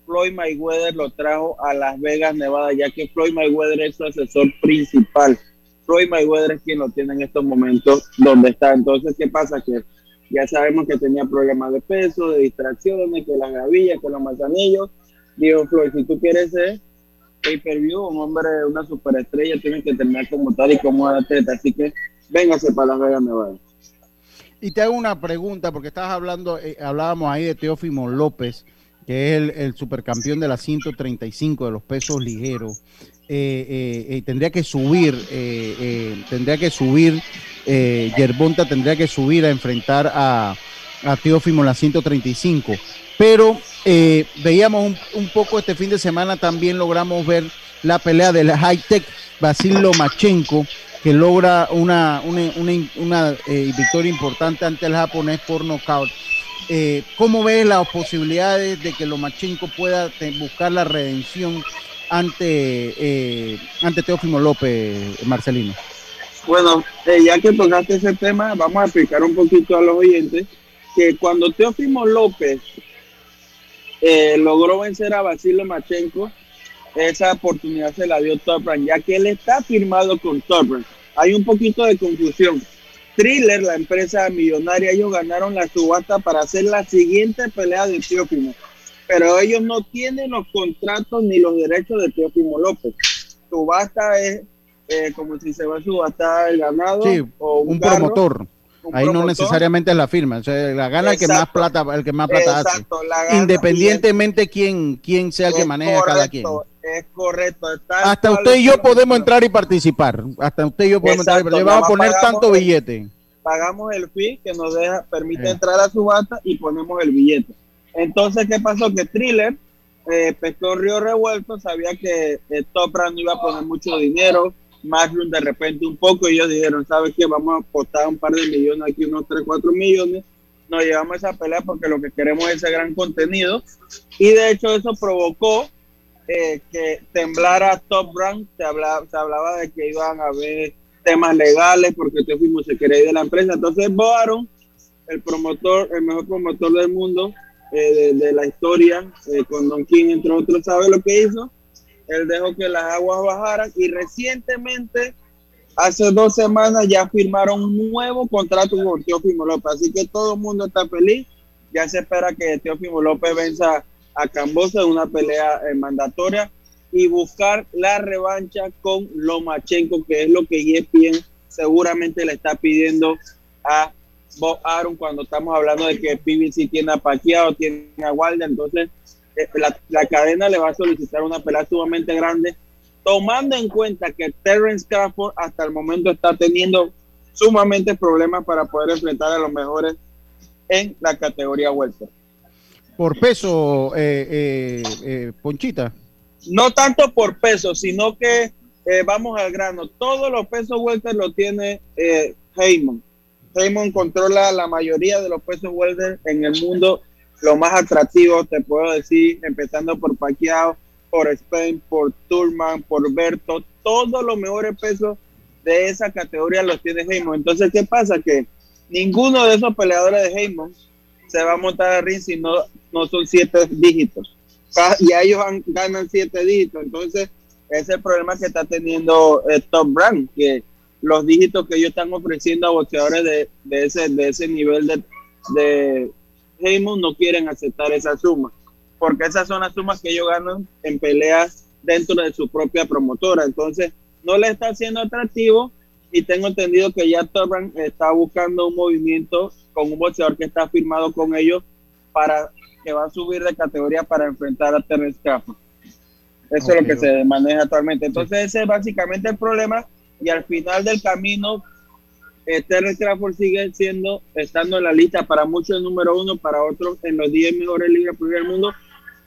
Floyd Mayweather lo trajo a Las Vegas, Nevada, ya que Floyd Mayweather es su asesor principal. Floyd Mayweather es quien lo tiene en estos momentos donde está. Entonces, ¿qué pasa? Que ya sabemos que tenía problemas de peso, de distracciones, que las gavillas, que los manzanillos. Dijo Floyd, si tú quieres ser pay-per-view, un hombre, una superestrella, tienes que terminar como tal y como atleta. Así que véngase para Las Vegas, Nevada. Y te hago una pregunta, porque estabas hablando, eh, hablábamos ahí de Teófimo López que es el, supercampeón de las 135 de los pesos ligeros, eh, eh, eh, tendría que subir, tendría que subir, Yerbonta tendría que subir a enfrentar a, a Teófimo en las 135. Pero veíamos un, poco este fin de semana, también logramos ver la pelea del high-tech Basil Lomachenko, que logra una, una, una victoria importante ante el japonés por nocaut ¿Cómo ves las posibilidades de que Lomachenko pueda buscar la redención ante, eh, ante Teófimo López, Marcelino? Bueno, eh, ya que tocaste ese tema, vamos a explicar un poquito a los oyentes que cuando Teófimo López eh, logró vencer a Basil Lomachenko, esa oportunidad se la dio Top ya que él está firmado con Top Hay un poquito de confusión Thriller, la empresa millonaria, ellos ganaron la subasta para hacer la siguiente pelea de Teófimo. Pero ellos no tienen los contratos ni los derechos de Teófimo López. Subasta es eh, como si se va a subastar el ganado o un, promotor. Ahí no necesariamente es la firma, o sea, la gana el que más plata, el que más plata hace. Independientemente quién, quién sea el que maneja cada quien. Es correcto. Hasta usted y yo podemos entrar y participar. Hasta usted y yo podemos entrar y participar. Vamos a poner tanto billete. Pagamos el fee que nos deja, permite entrar a subasta y ponemos el billete. Entonces, ¿qué pasó? Que Thriller eh, pescó Río Revuelto, sabía que eh, Topra no iba a poner mucho dinero, Mushroom de repente un poco, y ellos dijeron, ¿sabes qué? Vamos a apostar un par de millones aquí, unos 3, 4 millones. Nos llevamos esa pelea porque lo que queremos es ese gran contenido. Y de hecho eso provocó eh, que temblara Top Rank, se hablaba, se hablaba de que iban a haber temas legales porque fuimos se quería ir de la empresa. Entonces Boaron, el promotor, el mejor promotor del mundo eh, de, la historia, eh, con Don King, entre otros, ¿sabe lo que hizo? Él dejó que las aguas bajaran y recientemente, hace dos semanas, ya firmaron un nuevo contrato con Teófimo López. Así que todo el mundo está feliz. Ya se espera que Teófimo López venza a Cambosa en una pelea eh, mandatoria y buscar la revancha con Lomachenko, que es lo que ESPN seguramente le está pidiendo a Bob Aaron cuando estamos hablando de que PBC tiene a Pacquiao, tiene a Wilder, entonces eh, la, la, cadena le va a solicitar una pelea sumamente grande, tomando en cuenta que Terence Crawford hasta el momento está teniendo sumamente problemas para poder enfrentar a los mejores en la categoría welter por peso, eh, eh, eh, Ponchita. No tanto por peso, sino que vamos al grano. Todos los pesos welter lo tiene Heyman. Heyman controla la mayoría de los pesos welter en el mundo. Lo más atractivo, te puedo decir, empezando por Pacquiao, por Spain, por Turman, por Berto, todos los mejores pesos de esa categoría los tiene Heyman. Entonces, ¿qué pasa? Que ninguno de esos peleadores de Heyman se va a montar a ring si no, no son siete dígitos. Y a ellos ganan siete dígitos. Entonces, ese es el problema que está teniendo eh, Top Brand, que los dígitos que ellos están ofreciendo a boxeadores de, de ese, de ese nivel de, de Heyman no quieren aceptar esa suma, porque esas son las sumas que ellos ganan en peleas dentro de su propia promotora. Entonces, no le está siendo atractivo y tengo entendido que ya Torban está buscando un movimiento con un boxeador que está firmado con ellos para que va a subir de categoría para enfrentar a Terence Crawford. Eso es lo que se maneja actualmente. Entonces ese es básicamente el problema y al final del camino eh, Terence Crawford sigue siendo, estando en la lista para muchos número uno, para otros en los 10 mejores ligas del mundo,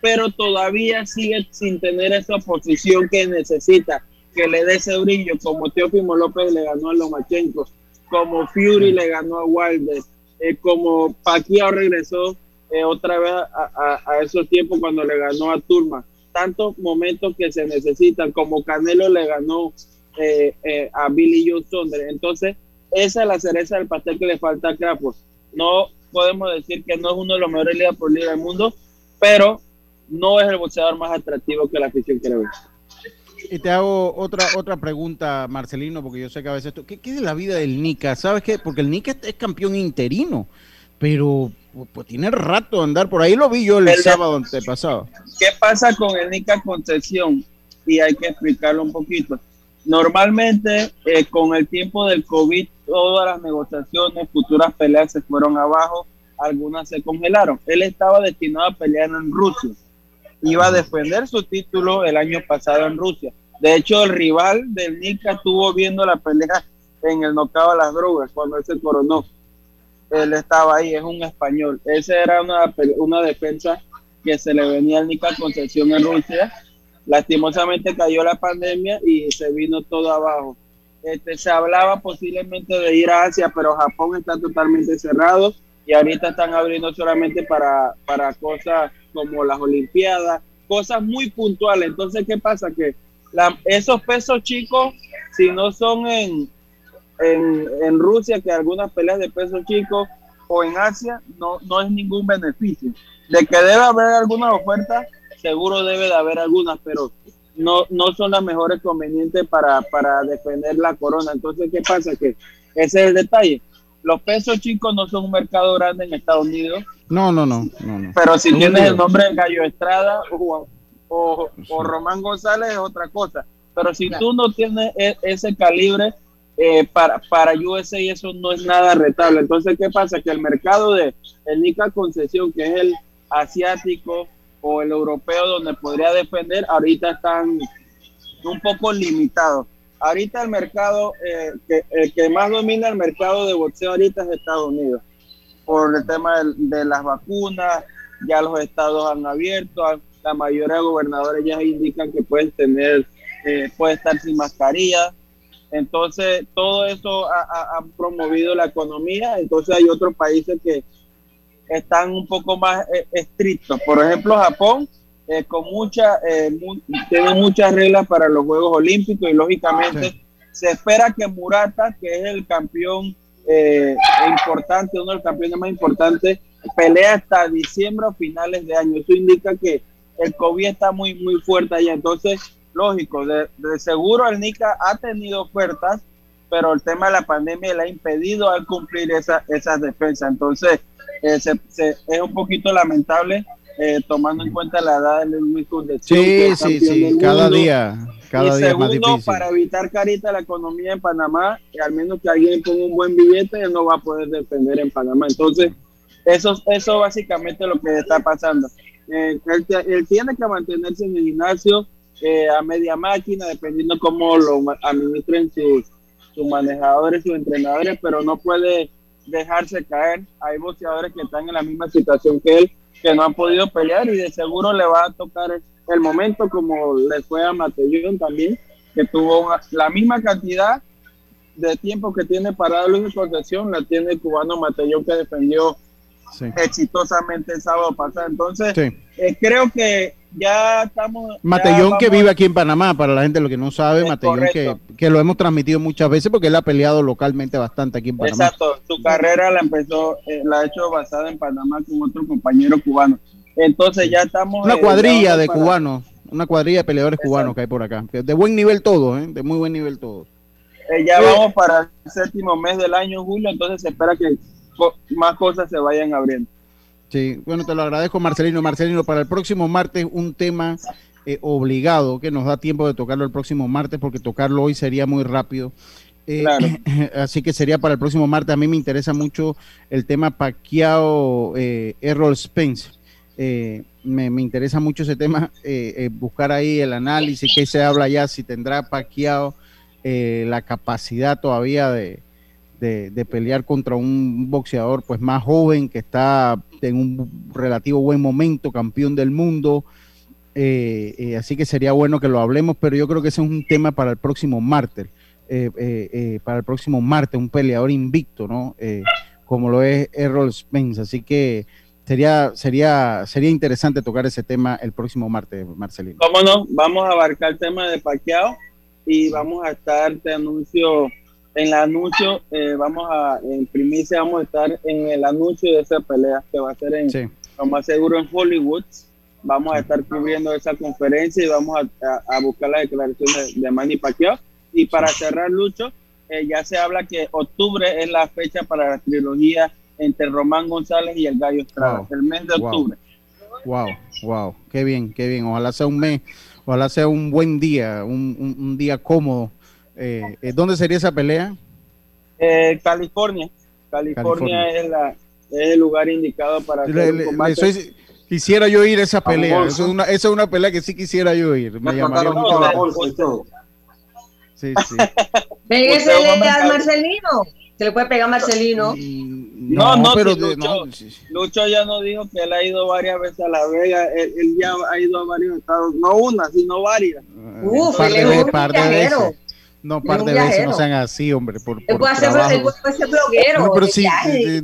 pero todavía sigue sin tener esa posición que necesita que le dé ese brillo, como Teofimo López le ganó a Lomachenko, como Fury le ganó a Wilder, eh, como Pacquiao regresó eh, otra vez a, esos tiempos cuando le ganó a Turma. Tantos momentos que se necesitan, como Canelo le ganó eh, a Billy Joe Entonces, esa es la cereza del pastel que le falta a Crawford. No podemos decir que no es uno de los mejores ligas por liga del mundo, pero no es el boxeador más atractivo que la afición quiere ver. Y te hago otra otra pregunta, Marcelino, porque yo sé que a veces... ¿qué, ¿Qué es la vida del Nica? ¿Sabes qué? Porque el Nica es, campeón interino, pero pues, pues, tiene rato de andar por ahí. Lo vi yo el, sábado antepasado. ¿Qué pasa con el Nica Concesión? Y hay que explicarlo un poquito. Normalmente, eh, con el tiempo del COVID, todas las negociaciones, futuras peleas se fueron abajo, algunas se congelaron. Él estaba destinado a pelear en Rusia iba a defender su título el año pasado en Rusia. De hecho, el rival del Nika estuvo viendo la pelea en el nocao a las drogas cuando él se coronó. Él estaba ahí, es un español. Esa era una, una defensa que se le venía al Nika Concesión en Rusia. Lastimosamente cayó la pandemia y se vino todo abajo. Este, se hablaba posiblemente de ir a Asia, pero Japón está totalmente cerrado y ahorita están abriendo solamente para, para cosas como las Olimpiadas, cosas muy puntuales. Entonces, ¿qué pasa? Que esos pesos chicos, si no son en, en, Rusia, que algunas peleas de pesos chicos, o en Asia, no, no es ningún beneficio. De que debe haber algunas ofertas, seguro debe de haber algunas, pero no, no son las mejores convenientes para, para defender la corona. Entonces, ¿qué pasa? Que ese es el detalle. Los pesos chicos no son un mercado grande en Estados Unidos no, no, no. Pero si tienes el nombre de Gallo Estrada o, Román González es otra cosa. Pero si tú no tienes e, ese calibre eh, para, para USA, eso no es nada rentable. Entonces, ¿qué pasa? Que el mercado de el Nica Concesión, que es el asiático o el europeo donde podría defender, ahorita están un poco limitados. Ahorita el mercado, eh, que, el que más domina el mercado de boxeo ahorita es Estados Unidos por el tema de, las vacunas, ya los estados han abierto, la mayoría de gobernadores ya indican que pueden tener, eh, puede estar sin mascarilla. Entonces, todo eso ha, promovido la economía. Entonces, hay otros países que están un poco más eh, estrictos. Por ejemplo, Japón, eh, con mucha, tiene muchas reglas para los Juegos Olímpicos y, lógicamente, se espera que Murata, que es el campeón eh, importante, uno de los campeones más importantes, pelea hasta diciembre o finales de año. Eso indica que el COVID está muy, muy fuerte allá. Entonces, lógico, de, seguro el NICA ha tenido ofertas, pero el tema de la pandemia le ha impedido al cumplir esa, esas defensas. Entonces, eh, es un poquito lamentable eh, tomando en cuenta la edad de Luis Sí, sí, sí, cada día y segundo, para evitar carita la economía en Panamá, y al menos que alguien ponga un buen billete, él no va a poder defender en Panamá. Entonces, eso, eso básicamente es lo que está pasando. Eh, él, tiene que mantenerse en el gimnasio eh, a media máquina, dependiendo cómo lo administren sus, sus manejadores, sus entrenadores, pero no puede dejarse caer. Hay boxeadores que están en la misma situación que él, que no han podido pelear y de seguro le va a tocar el momento, como le fue a Matellón también, que tuvo la misma cantidad de tiempo que tiene parado Luis Concepción, la tiene el cubano Matellón que defendió exitosamente el sábado pasado. Entonces, eh, creo que ya estamos. Matellón que vive aquí en Panamá, para la gente lo que no sabe, Matellón que, que, lo hemos transmitido muchas veces porque él ha peleado localmente bastante aquí en Panamá. Exacto, su carrera la empezó, eh, la ha hecho basada en Panamá con otro compañero cubano. Entonces ya estamos. Una cuadrilla de cubanos, una cuadrilla de peleadores cubanos que hay por acá. De buen nivel todos, ¿eh? de muy buen nivel todos. Eh, ya vamos para el séptimo mes del año, julio, entonces se espera que más cosas se vayan abriendo. Sí, bueno, te lo agradezco, Marcelino. Marcelino, para el próximo martes un tema eh, obligado, que nos da tiempo de tocarlo el próximo martes, porque tocarlo hoy sería muy rápido. Eh, así que sería para el próximo martes. A mí me interesa mucho el tema Pacquiao eh, Errol Spence. Eh, me, me, interesa mucho ese tema, buscar ahí el análisis, qué se habla ya, si tendrá Pacquiao la capacidad todavía de, de, pelear contra un boxeador pues más joven que está en un relativo buen momento, campeón del mundo. Eh, eh, así que sería bueno que lo hablemos, pero yo creo que ese es un tema para el próximo martes, eh, para el próximo martes, un peleador invicto, ¿no? como lo es Errol Spence. Así que sería, sería, sería interesante tocar ese tema el próximo martes, Marcelino. ¿Cómo no? Vamos a abarcar el tema de Pacquiao y vamos a estar, te anuncio en el anuncio, eh, vamos a, en primicia, vamos a estar en el anuncio de esa pelea que va a ser en, lo más seguro en Hollywood. Vamos a estar cubriendo esa conferencia y vamos a, buscar la declaración de, Manny Pacquiao. Y para cerrar, Lucho, eh, ya se habla que octubre es la fecha para la trilogía entre Román González y el Gallo Estrada, el mes de octubre. Wow, wow, qué bien, qué bien. Ojalá sea un mes, ojalá sea un buen día, un, un día cómodo eh, eh, ¿Dónde sería esa pelea? Eh, California. California, Es, la, es, el lugar indicado para quisiera yo ir a esa pelea. Esa es, una, esa es una pelea que sí quisiera yo ir. Me, llamaría mucho la Sí, sí. Pégese a Marcelino. Se le puede pegar a Marcelino. No, no, pero Lucho, ya no dijo que él ha ido varias veces a La Vega. Él, ya ha ido a varios estados, no una, sino varias. Uf, él es un par de veces. No, par de veces no sean así, hombre. Por, por puede, ser, puede ser bloguero. No, pero sí,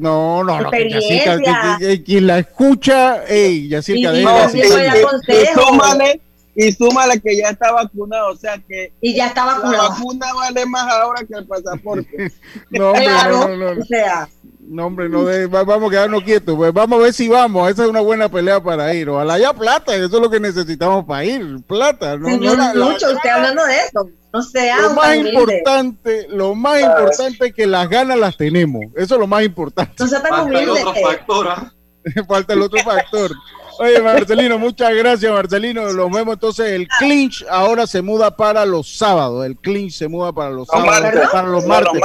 no, no, no. Yacirca, quien la escucha, ey, Yacirca, y, no, y, y, súmale, y súmale que ya está vacunado, o sea que. Y ya está vacunado. La vacuna vale más ahora que el pasaporte. no, hombre, no, no, no. O sea. No, hombre, no de, vamos a quedarnos quietos. Pues vamos a ver si vamos. Esa es una buena pelea para ir. Ojalá haya plata, eso es lo que necesitamos para ir. Plata. No, Señor no, Lucho, usted hablando de eso. No sea lo más importante, lo más importante es que las ganas las tenemos. Eso es lo más importante. No sea tan Falta el otro factor. ¿ah? Falta el otro factor. Oye, Marcelino, muchas gracias, Marcelino. Los vemos entonces. El clinch ahora se muda para los sábados. El clinch se muda para los sábados. Para los martes,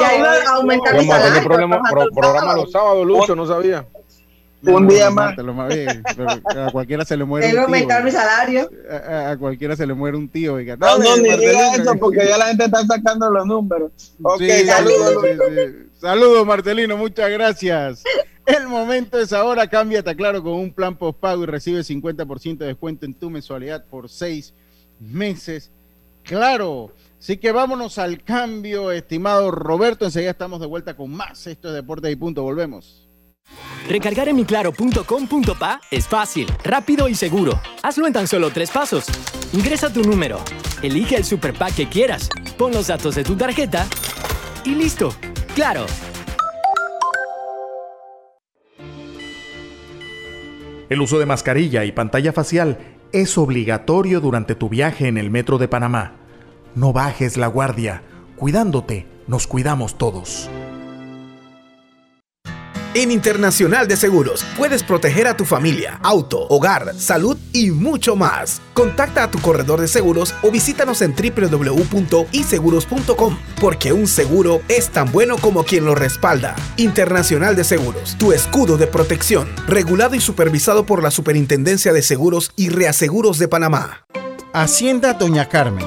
Ya iba a aumentar el salario. Programa los sábados, Lucho, no sabía. Un día más. a cualquiera se le muere un tío. aumentar mi salario. A, cualquiera se le muere un tío. no, no, ni diga eso porque ya la gente está sacando los números. Ok, saludos. Saludos, Martelino, muchas gracias. El momento es ahora, cámbiate claro con un plan postpago y recibe 50% de descuento en tu mensualidad por seis meses. Claro. Así que vámonos al cambio, estimado Roberto. Enseguida estamos de vuelta con más. Esto es Deportes y Punto. Volvemos. Recargar en miclaro.com.pa es fácil, rápido y seguro. Hazlo en tan solo tres pasos. Ingresa tu número, elige el super pack que quieras, pon los datos de tu tarjeta y listo. ¡Claro! El uso de mascarilla y pantalla facial es obligatorio durante tu viaje en el metro de Panamá. No bajes la guardia. Cuidándote, nos cuidamos todos. En Internacional de Seguros puedes proteger a tu familia, auto, hogar, salud y mucho más. Contacta a tu corredor de seguros o visítanos en www.iseguros.com porque un seguro es tan bueno como quien lo respalda. Internacional de Seguros, tu escudo de protección, regulado y supervisado por la Superintendencia de Seguros y Reaseguros de Panamá. Hacienda Doña Carmen,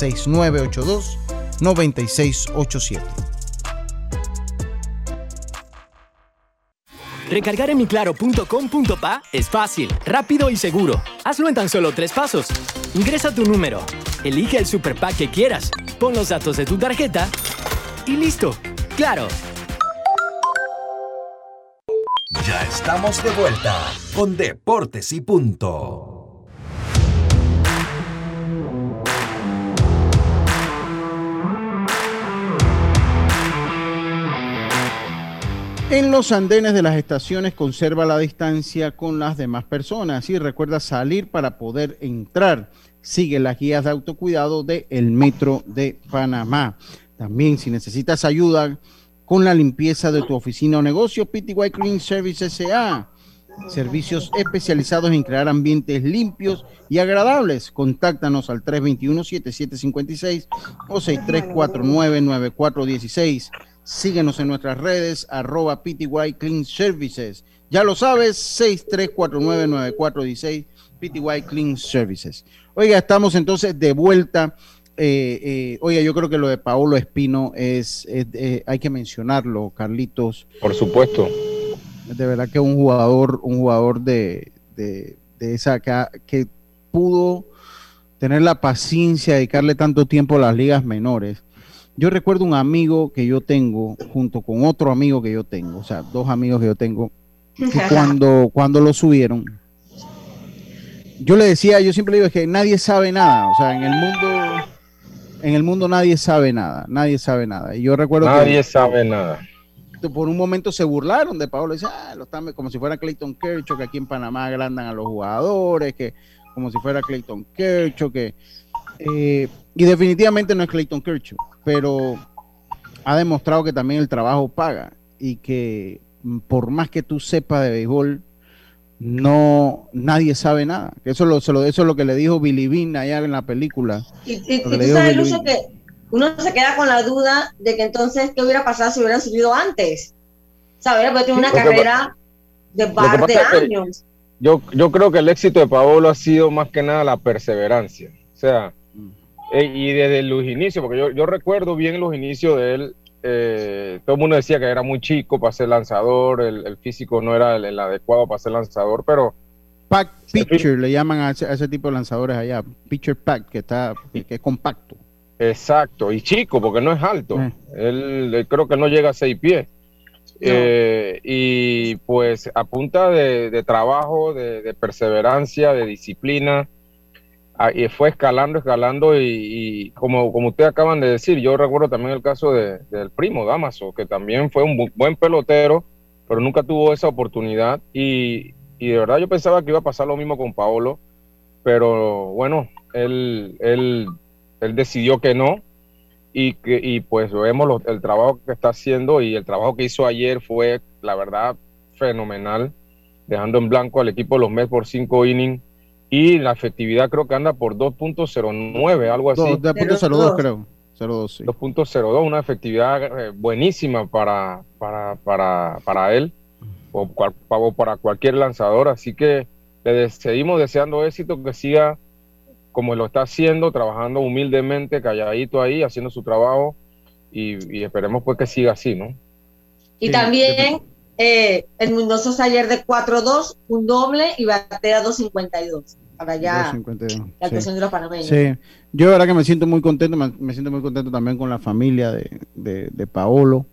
6982-9687. Recargar en miclaro.com.pa es fácil, rápido y seguro. Hazlo en tan solo tres pasos. Ingresa tu número, elige el super pack que quieras, pon los datos de tu tarjeta y listo. ¡Claro! Ya estamos de vuelta con Deportes y Punto. En los andenes de las estaciones conserva la distancia con las demás personas y recuerda salir para poder entrar. Sigue las guías de autocuidado del el Metro de Panamá. También si necesitas ayuda con la limpieza de tu oficina o negocio, PTY Clean Service SA. Servicios especializados en crear ambientes limpios y agradables. Contáctanos al 321-7756 o 6349-9416. Síguenos en nuestras redes, arroba PTY Clean Services. Ya lo sabes, 6349-9416, PTY Clean Services. Oiga, estamos entonces de vuelta eh, eh, oiga, yo creo que lo de Paolo Espino es, eh, hay que mencionarlo, Carlitos. Por supuesto. De verdad que un jugador, un jugador de, esa que, pudo tener la paciencia, dedicarle tanto tiempo a las ligas menores. Yo recuerdo un amigo que yo tengo, junto con otro amigo que yo tengo, o sea, dos amigos que yo tengo, que cuando, cuando lo subieron, yo le decía, yo siempre le digo que nadie sabe nada, o sea, en el mundo en el mundo nadie sabe nada, nadie sabe nada. Y yo recuerdo nadie sabe nada. Por un momento se burlaron de Pablo, decían, ah, lo están, como si fuera Clayton Kershaw, que aquí en Panamá agrandan a los jugadores, que como si fuera Clayton Kershaw, que eh, y definitivamente no es Clayton Kershaw, pero ha demostrado que también el trabajo paga y que por más que tú sepas de béisbol, no nadie sabe nada. Eso, lo, eso es lo que le dijo Billy Bean allá en la película. Y, tú sabes, Lucho, que uno se queda con la duda de que entonces, ¿qué hubiera pasado si hubieran subido antes? ¿Sabes? Porque tiene una carrera de par de años. Yo, yo creo que el éxito de Paolo ha sido más que nada la perseverancia. O sea. Eh, y desde los inicios, porque yo, yo recuerdo bien los inicios de él, eh, todo el mundo decía que era muy chico para ser lanzador, el, físico no era el, adecuado para ser lanzador, pero... Pack Picture le llaman a ese, tipo de lanzadores allá, Picture Pack, que, está, que es compacto. Exacto, y chico, porque no es alto. Eh. Él, creo que no llega a seis pies. Eh, y pues a punta de, trabajo, de, perseverancia, de disciplina, y fue escalando, escalando y, como, como ustedes acaban de decir, yo recuerdo también el caso de, del primo Damaso, que también fue un buen pelotero, pero nunca tuvo esa oportunidad y, y, de verdad yo pensaba que iba a pasar lo mismo con Paolo, pero bueno, él, él, él decidió que no y, que, y pues vemos el trabajo que está haciendo y el trabajo que hizo ayer fue, la verdad, fenomenal, dejando en blanco al equipo de los Mets por cinco innings y la efectividad creo que anda por 2.09, algo así. 2.02 creo. 02, 2.02, una efectividad eh, buenísima para, para, para, para él o, para cualquier lanzador. Así que le seguimos deseando éxito, que siga como lo está haciendo, trabajando humildemente, calladito ahí, haciendo su trabajo y, esperemos pues que siga así, ¿no? Y también eh, el Mendoza ayer de 4-2, un doble y batea 2.52 para allá la actuación de los panameños. Sí, yo la verdad que me siento muy contento, me, siento muy contento también con la familia de, de, Paolo.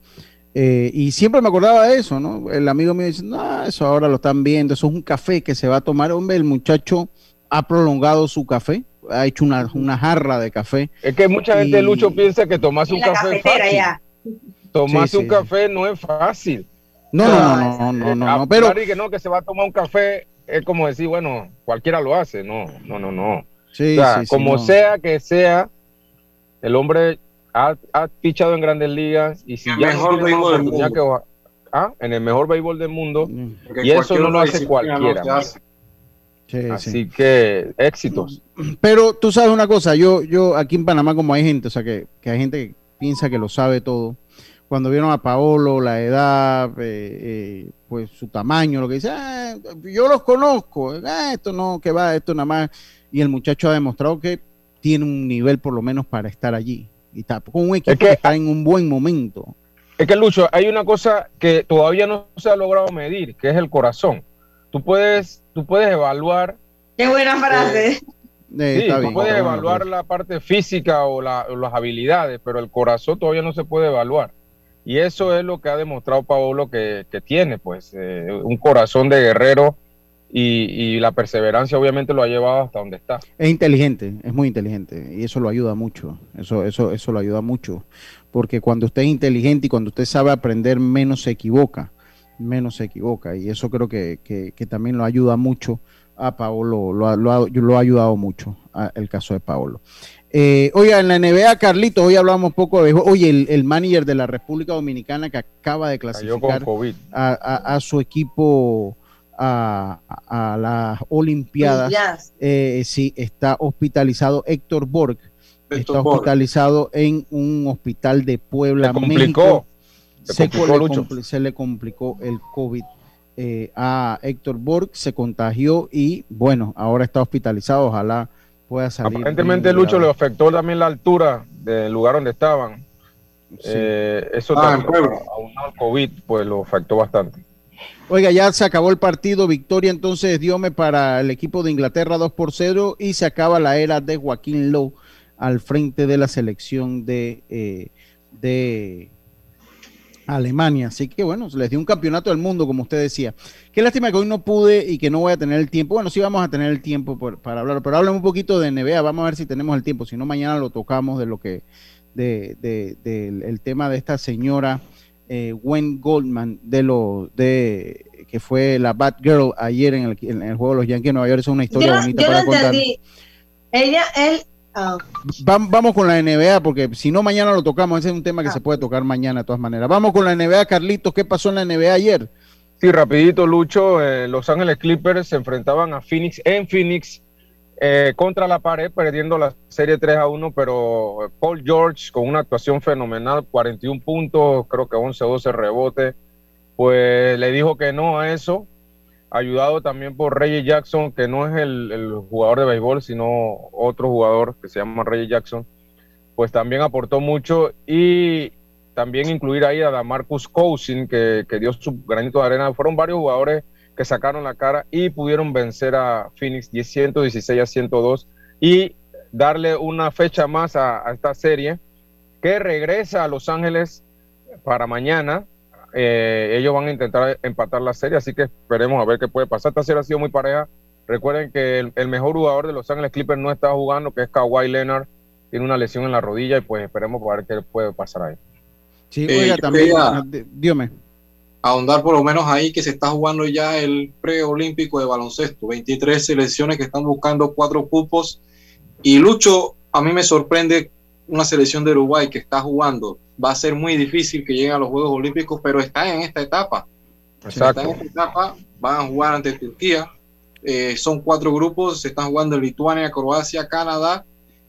Eh, y siempre me acordaba de eso, ¿no? El amigo mío dice, no, eso ahora lo están viendo, eso es un café que se va a tomar. Hombre, el muchacho ha prolongado su café, ha hecho una, una jarra de café. Es que mucha gente, Lucho, piensa que tomarse un café es fácil. Tomarse un café no es fácil. No, no, no, no, no, no, pero que no, que se va a tomar un café es como decir, bueno, cualquiera lo hace, no, no, no, no. Sí, como sea que sea, el hombre ha, ha pichado en grandes ligas y si ya mejor béisbol del mundo. Que, ¿ah? en el mejor béisbol del mundo y eso no lo hace cualquiera. Así que éxitos. Pero tú sabes una cosa, yo, yo aquí en Panamá como hay gente, o sea que, que hay gente que piensa que lo sabe todo cuando vieron a Paolo, la edad, eh, eh, pues su tamaño, lo que dice, ah, yo los conozco, ah, esto no, que va, esto nada más. Y el muchacho ha demostrado que tiene un nivel por lo menos para estar allí. Y está con un equipo que, está en un buen momento. Es que, Lucho, hay una cosa que todavía no se ha logrado medir, que es el corazón. Tú puedes, tú puedes evaluar. Qué buena frase. sí, tú puedes evaluar la parte física o, las habilidades, pero el corazón todavía no se puede evaluar. Y eso es lo que ha demostrado Paolo que, tiene, pues, eh, un corazón de guerrero y, la perseverancia obviamente lo ha llevado hasta donde está. Es inteligente, es muy inteligente y eso lo ayuda mucho, eso, eso, eso lo ayuda mucho, porque cuando usted es inteligente y cuando usted sabe aprender, menos se equivoca, menos se equivoca y eso creo que, también lo ayuda mucho a Paolo, lo, lo, lo ha ayudado mucho el caso de Paolo. Eh, oiga, en la NBA, Carlito, hoy hablamos un poco de. Oye, el, manager de la República Dominicana que acaba de clasificar a, su equipo a, las Olimpiadas. Eh, sí, está hospitalizado Héctor Borg. está hospitalizado en un hospital de Puebla, se México. Se, se, le complicó el COVID eh, a Héctor Borg, se contagió y bueno, ahora está hospitalizado. Ojalá pueda salir. Aparentemente, Lucho le afectó también la altura del lugar donde estaban. Eh, eso ah, también, a un COVID, pues lo afectó bastante. Oiga, ya se acabó el partido, victoria entonces diome para el equipo de Inglaterra 2 por 0 y se acaba la era de Joaquín Lowe al frente de la selección de, eh, de Alemania. Así que bueno, les dio un campeonato del mundo, como usted decía. Qué lástima que hoy no pude y que no voy a tener el tiempo. Bueno, sí vamos a tener el tiempo para hablar, pero hablemos un poquito de NBA. Vamos a ver si tenemos el tiempo. Si no, mañana lo tocamos de lo que, de, de, del tema de esta señora eh, Gwen Goldman, de lo, de que fue la Bad Girl ayer en el, en el juego de los Yankees de Nueva York. Es una historia bonita para contar. Ella, él, Ah. Vamos con la NBA, porque si no, mañana lo tocamos. Ese es un tema que ah. se puede tocar mañana de todas maneras. Vamos con la NBA, Carlitos. ¿Qué pasó en la NBA ayer? Sí, rapidito, Lucho. Eh, Los Ángeles Clippers se enfrentaban a Phoenix en Phoenix eh, contra la pared, perdiendo la serie 3 a 1, pero Paul George con una actuación fenomenal, 41 puntos, creo que 11 o 12 rebotes, pues le dijo que no a eso ayudado también por Reggie Jackson, que no es el, jugador de béisbol, sino otro jugador que se llama Reggie Jackson, pues también aportó mucho y también incluir ahí a Damarcus Cousin, que, que dio su granito de arena. Fueron varios jugadores que sacaron la cara y pudieron vencer a Phoenix 116 a 102 y darle una fecha más a esta serie que regresa a Los Ángeles para mañana eh, ellos van a intentar empatar la serie, así que esperemos a ver qué puede pasar. Esta serie ha sido muy pareja. Recuerden que el, mejor jugador de Los Ángeles Clippers no está jugando, que es Kawhi Leonard. Tiene una lesión en la rodilla y pues esperemos a ver qué puede pasar ahí. Sí, eh, oiga, también, dígame. Ahondar por lo menos ahí que se está jugando ya el preolímpico de baloncesto. 23 selecciones que están buscando cuatro cupos. Y Lucho, a mí me sorprende una selección de Uruguay que está jugando va a ser muy difícil que lleguen a los Juegos Olímpicos, pero están en esta etapa. Están en esta etapa, van a jugar ante Turquía. Eh, son cuatro grupos, se están jugando en Lituania, Croacia, Canadá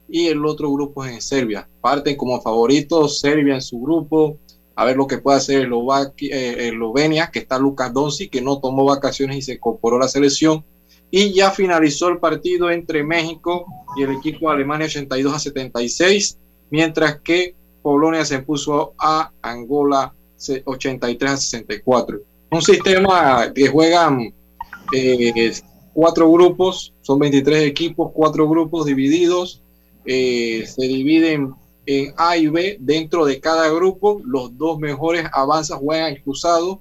y el otro grupo es en Serbia. Parten como favoritos Serbia en su grupo, a ver lo que puede hacer eh, Eslovenia, que está Lucas Donzi, que no tomó vacaciones y se incorporó a la selección. Y ya finalizó el partido entre México y el equipo de Alemania 82 a 76, mientras que Polonia se impuso a Angola 83 a 64. Un sistema que juegan eh, cuatro grupos, son 23 equipos, cuatro grupos divididos, eh, se dividen en A y B dentro de cada grupo, los dos mejores avanzan, juegan cruzados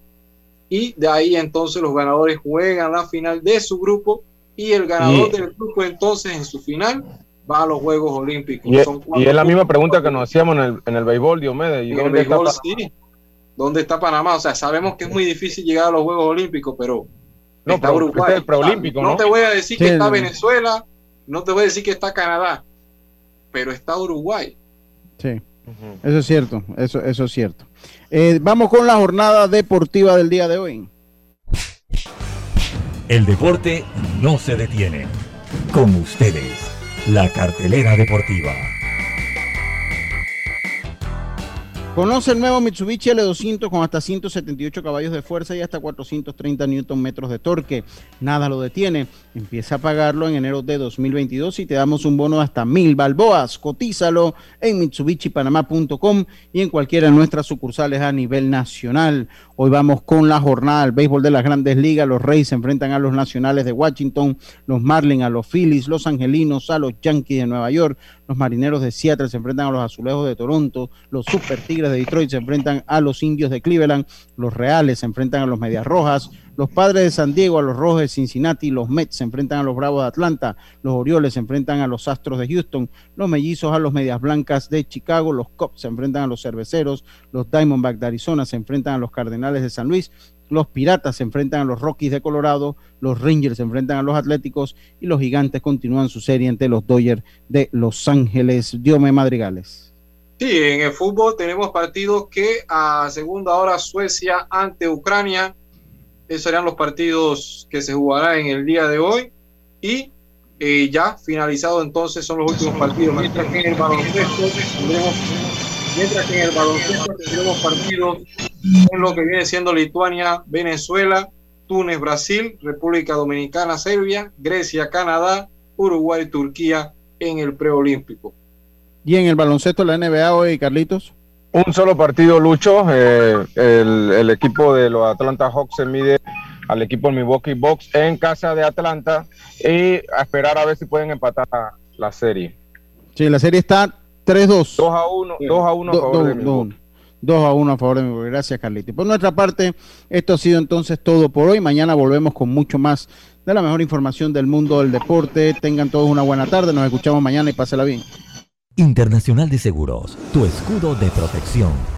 y de ahí entonces los ganadores juegan la final de su grupo y el ganador del grupo entonces en su final va a los Juegos Olímpicos. Y, es la misma pregunta que nos hacíamos en el, en el béisbol, Diomedes. dónde, está ¿Dónde está Panamá? O sea, sabemos que es muy difícil llegar a los Juegos Olímpicos, pero no, está Uruguay. preolímpico, ¿no? te voy a decir que está Venezuela, no te voy a decir que está Canadá, pero está Uruguay. Sí, eso es cierto, eso, eso es cierto. Eh, vamos con la jornada deportiva del día de hoy. El deporte no se detiene. Con ustedes la cartelera deportiva. Conoce el nuevo Mitsubishi L200 con hasta 178 caballos de fuerza y hasta 430 Newton metros de torque. Nada lo detiene. Empieza a pagarlo en enero de 2022 y te damos un bono hasta mil balboas. Cotízalo en mitsubishipanamá.com y en cualquiera de nuestras sucursales a nivel nacional. Hoy vamos con la jornada del béisbol de las grandes ligas. Los Reyes se enfrentan a los Nacionales de Washington, los Marlins a los Phillies, los Angelinos a los Yankees de Nueva York, los Marineros de Seattle se enfrentan a los Azulejos de Toronto, los Super Tigres de Detroit se enfrentan a los Indios de Cleveland, los Reales se enfrentan a los Medias Rojas, los Padres de San Diego a los Rojos de Cincinnati, los Mets se enfrentan a los Bravos de Atlanta, los Orioles se enfrentan a los Astros de Houston, los Mellizos a los Medias Blancas de Chicago, los Cubs se enfrentan a los Cerveceros, los Diamondbacks de Arizona se enfrentan a los Cardenales de San Luis, los Piratas se enfrentan a los Rockies de Colorado, los Rangers se enfrentan a los Atléticos y los Gigantes continúan su serie ante los Dodgers de Los Ángeles. Diome Madrigales. Sí, en el fútbol tenemos partidos que a segunda hora Suecia ante Ucrania. Esos serán los partidos que se jugarán en el día de hoy. Y eh, ya finalizado entonces son los últimos partidos. Mientras que en el baloncesto tendremos, partidos en lo que viene siendo Lituania, Venezuela, Túnez, Brasil, República Dominicana, Serbia, Grecia, Canadá, Uruguay, Turquía en el preolímpico. ¿Y en el baloncesto la NBA hoy, Carlitos? Un solo partido, Lucho. Eh, el, equipo de los Atlanta Hawks se mide al equipo de Milwaukee Bucks en casa de Atlanta y a esperar a ver si pueden empatar la serie. Sí, la serie está 3-2. 2 a 1, 2 a 1 a favor de Milwaukee. 2 a 1 a favor de mi Gracias, Carlitos. Por nuestra parte, esto ha sido entonces todo por hoy. Mañana volvemos con mucho más de la mejor información del mundo del deporte. Tengan todos una buena tarde. Nos escuchamos mañana y pásela bien. Internacional de Seguros, tu escudo de protección.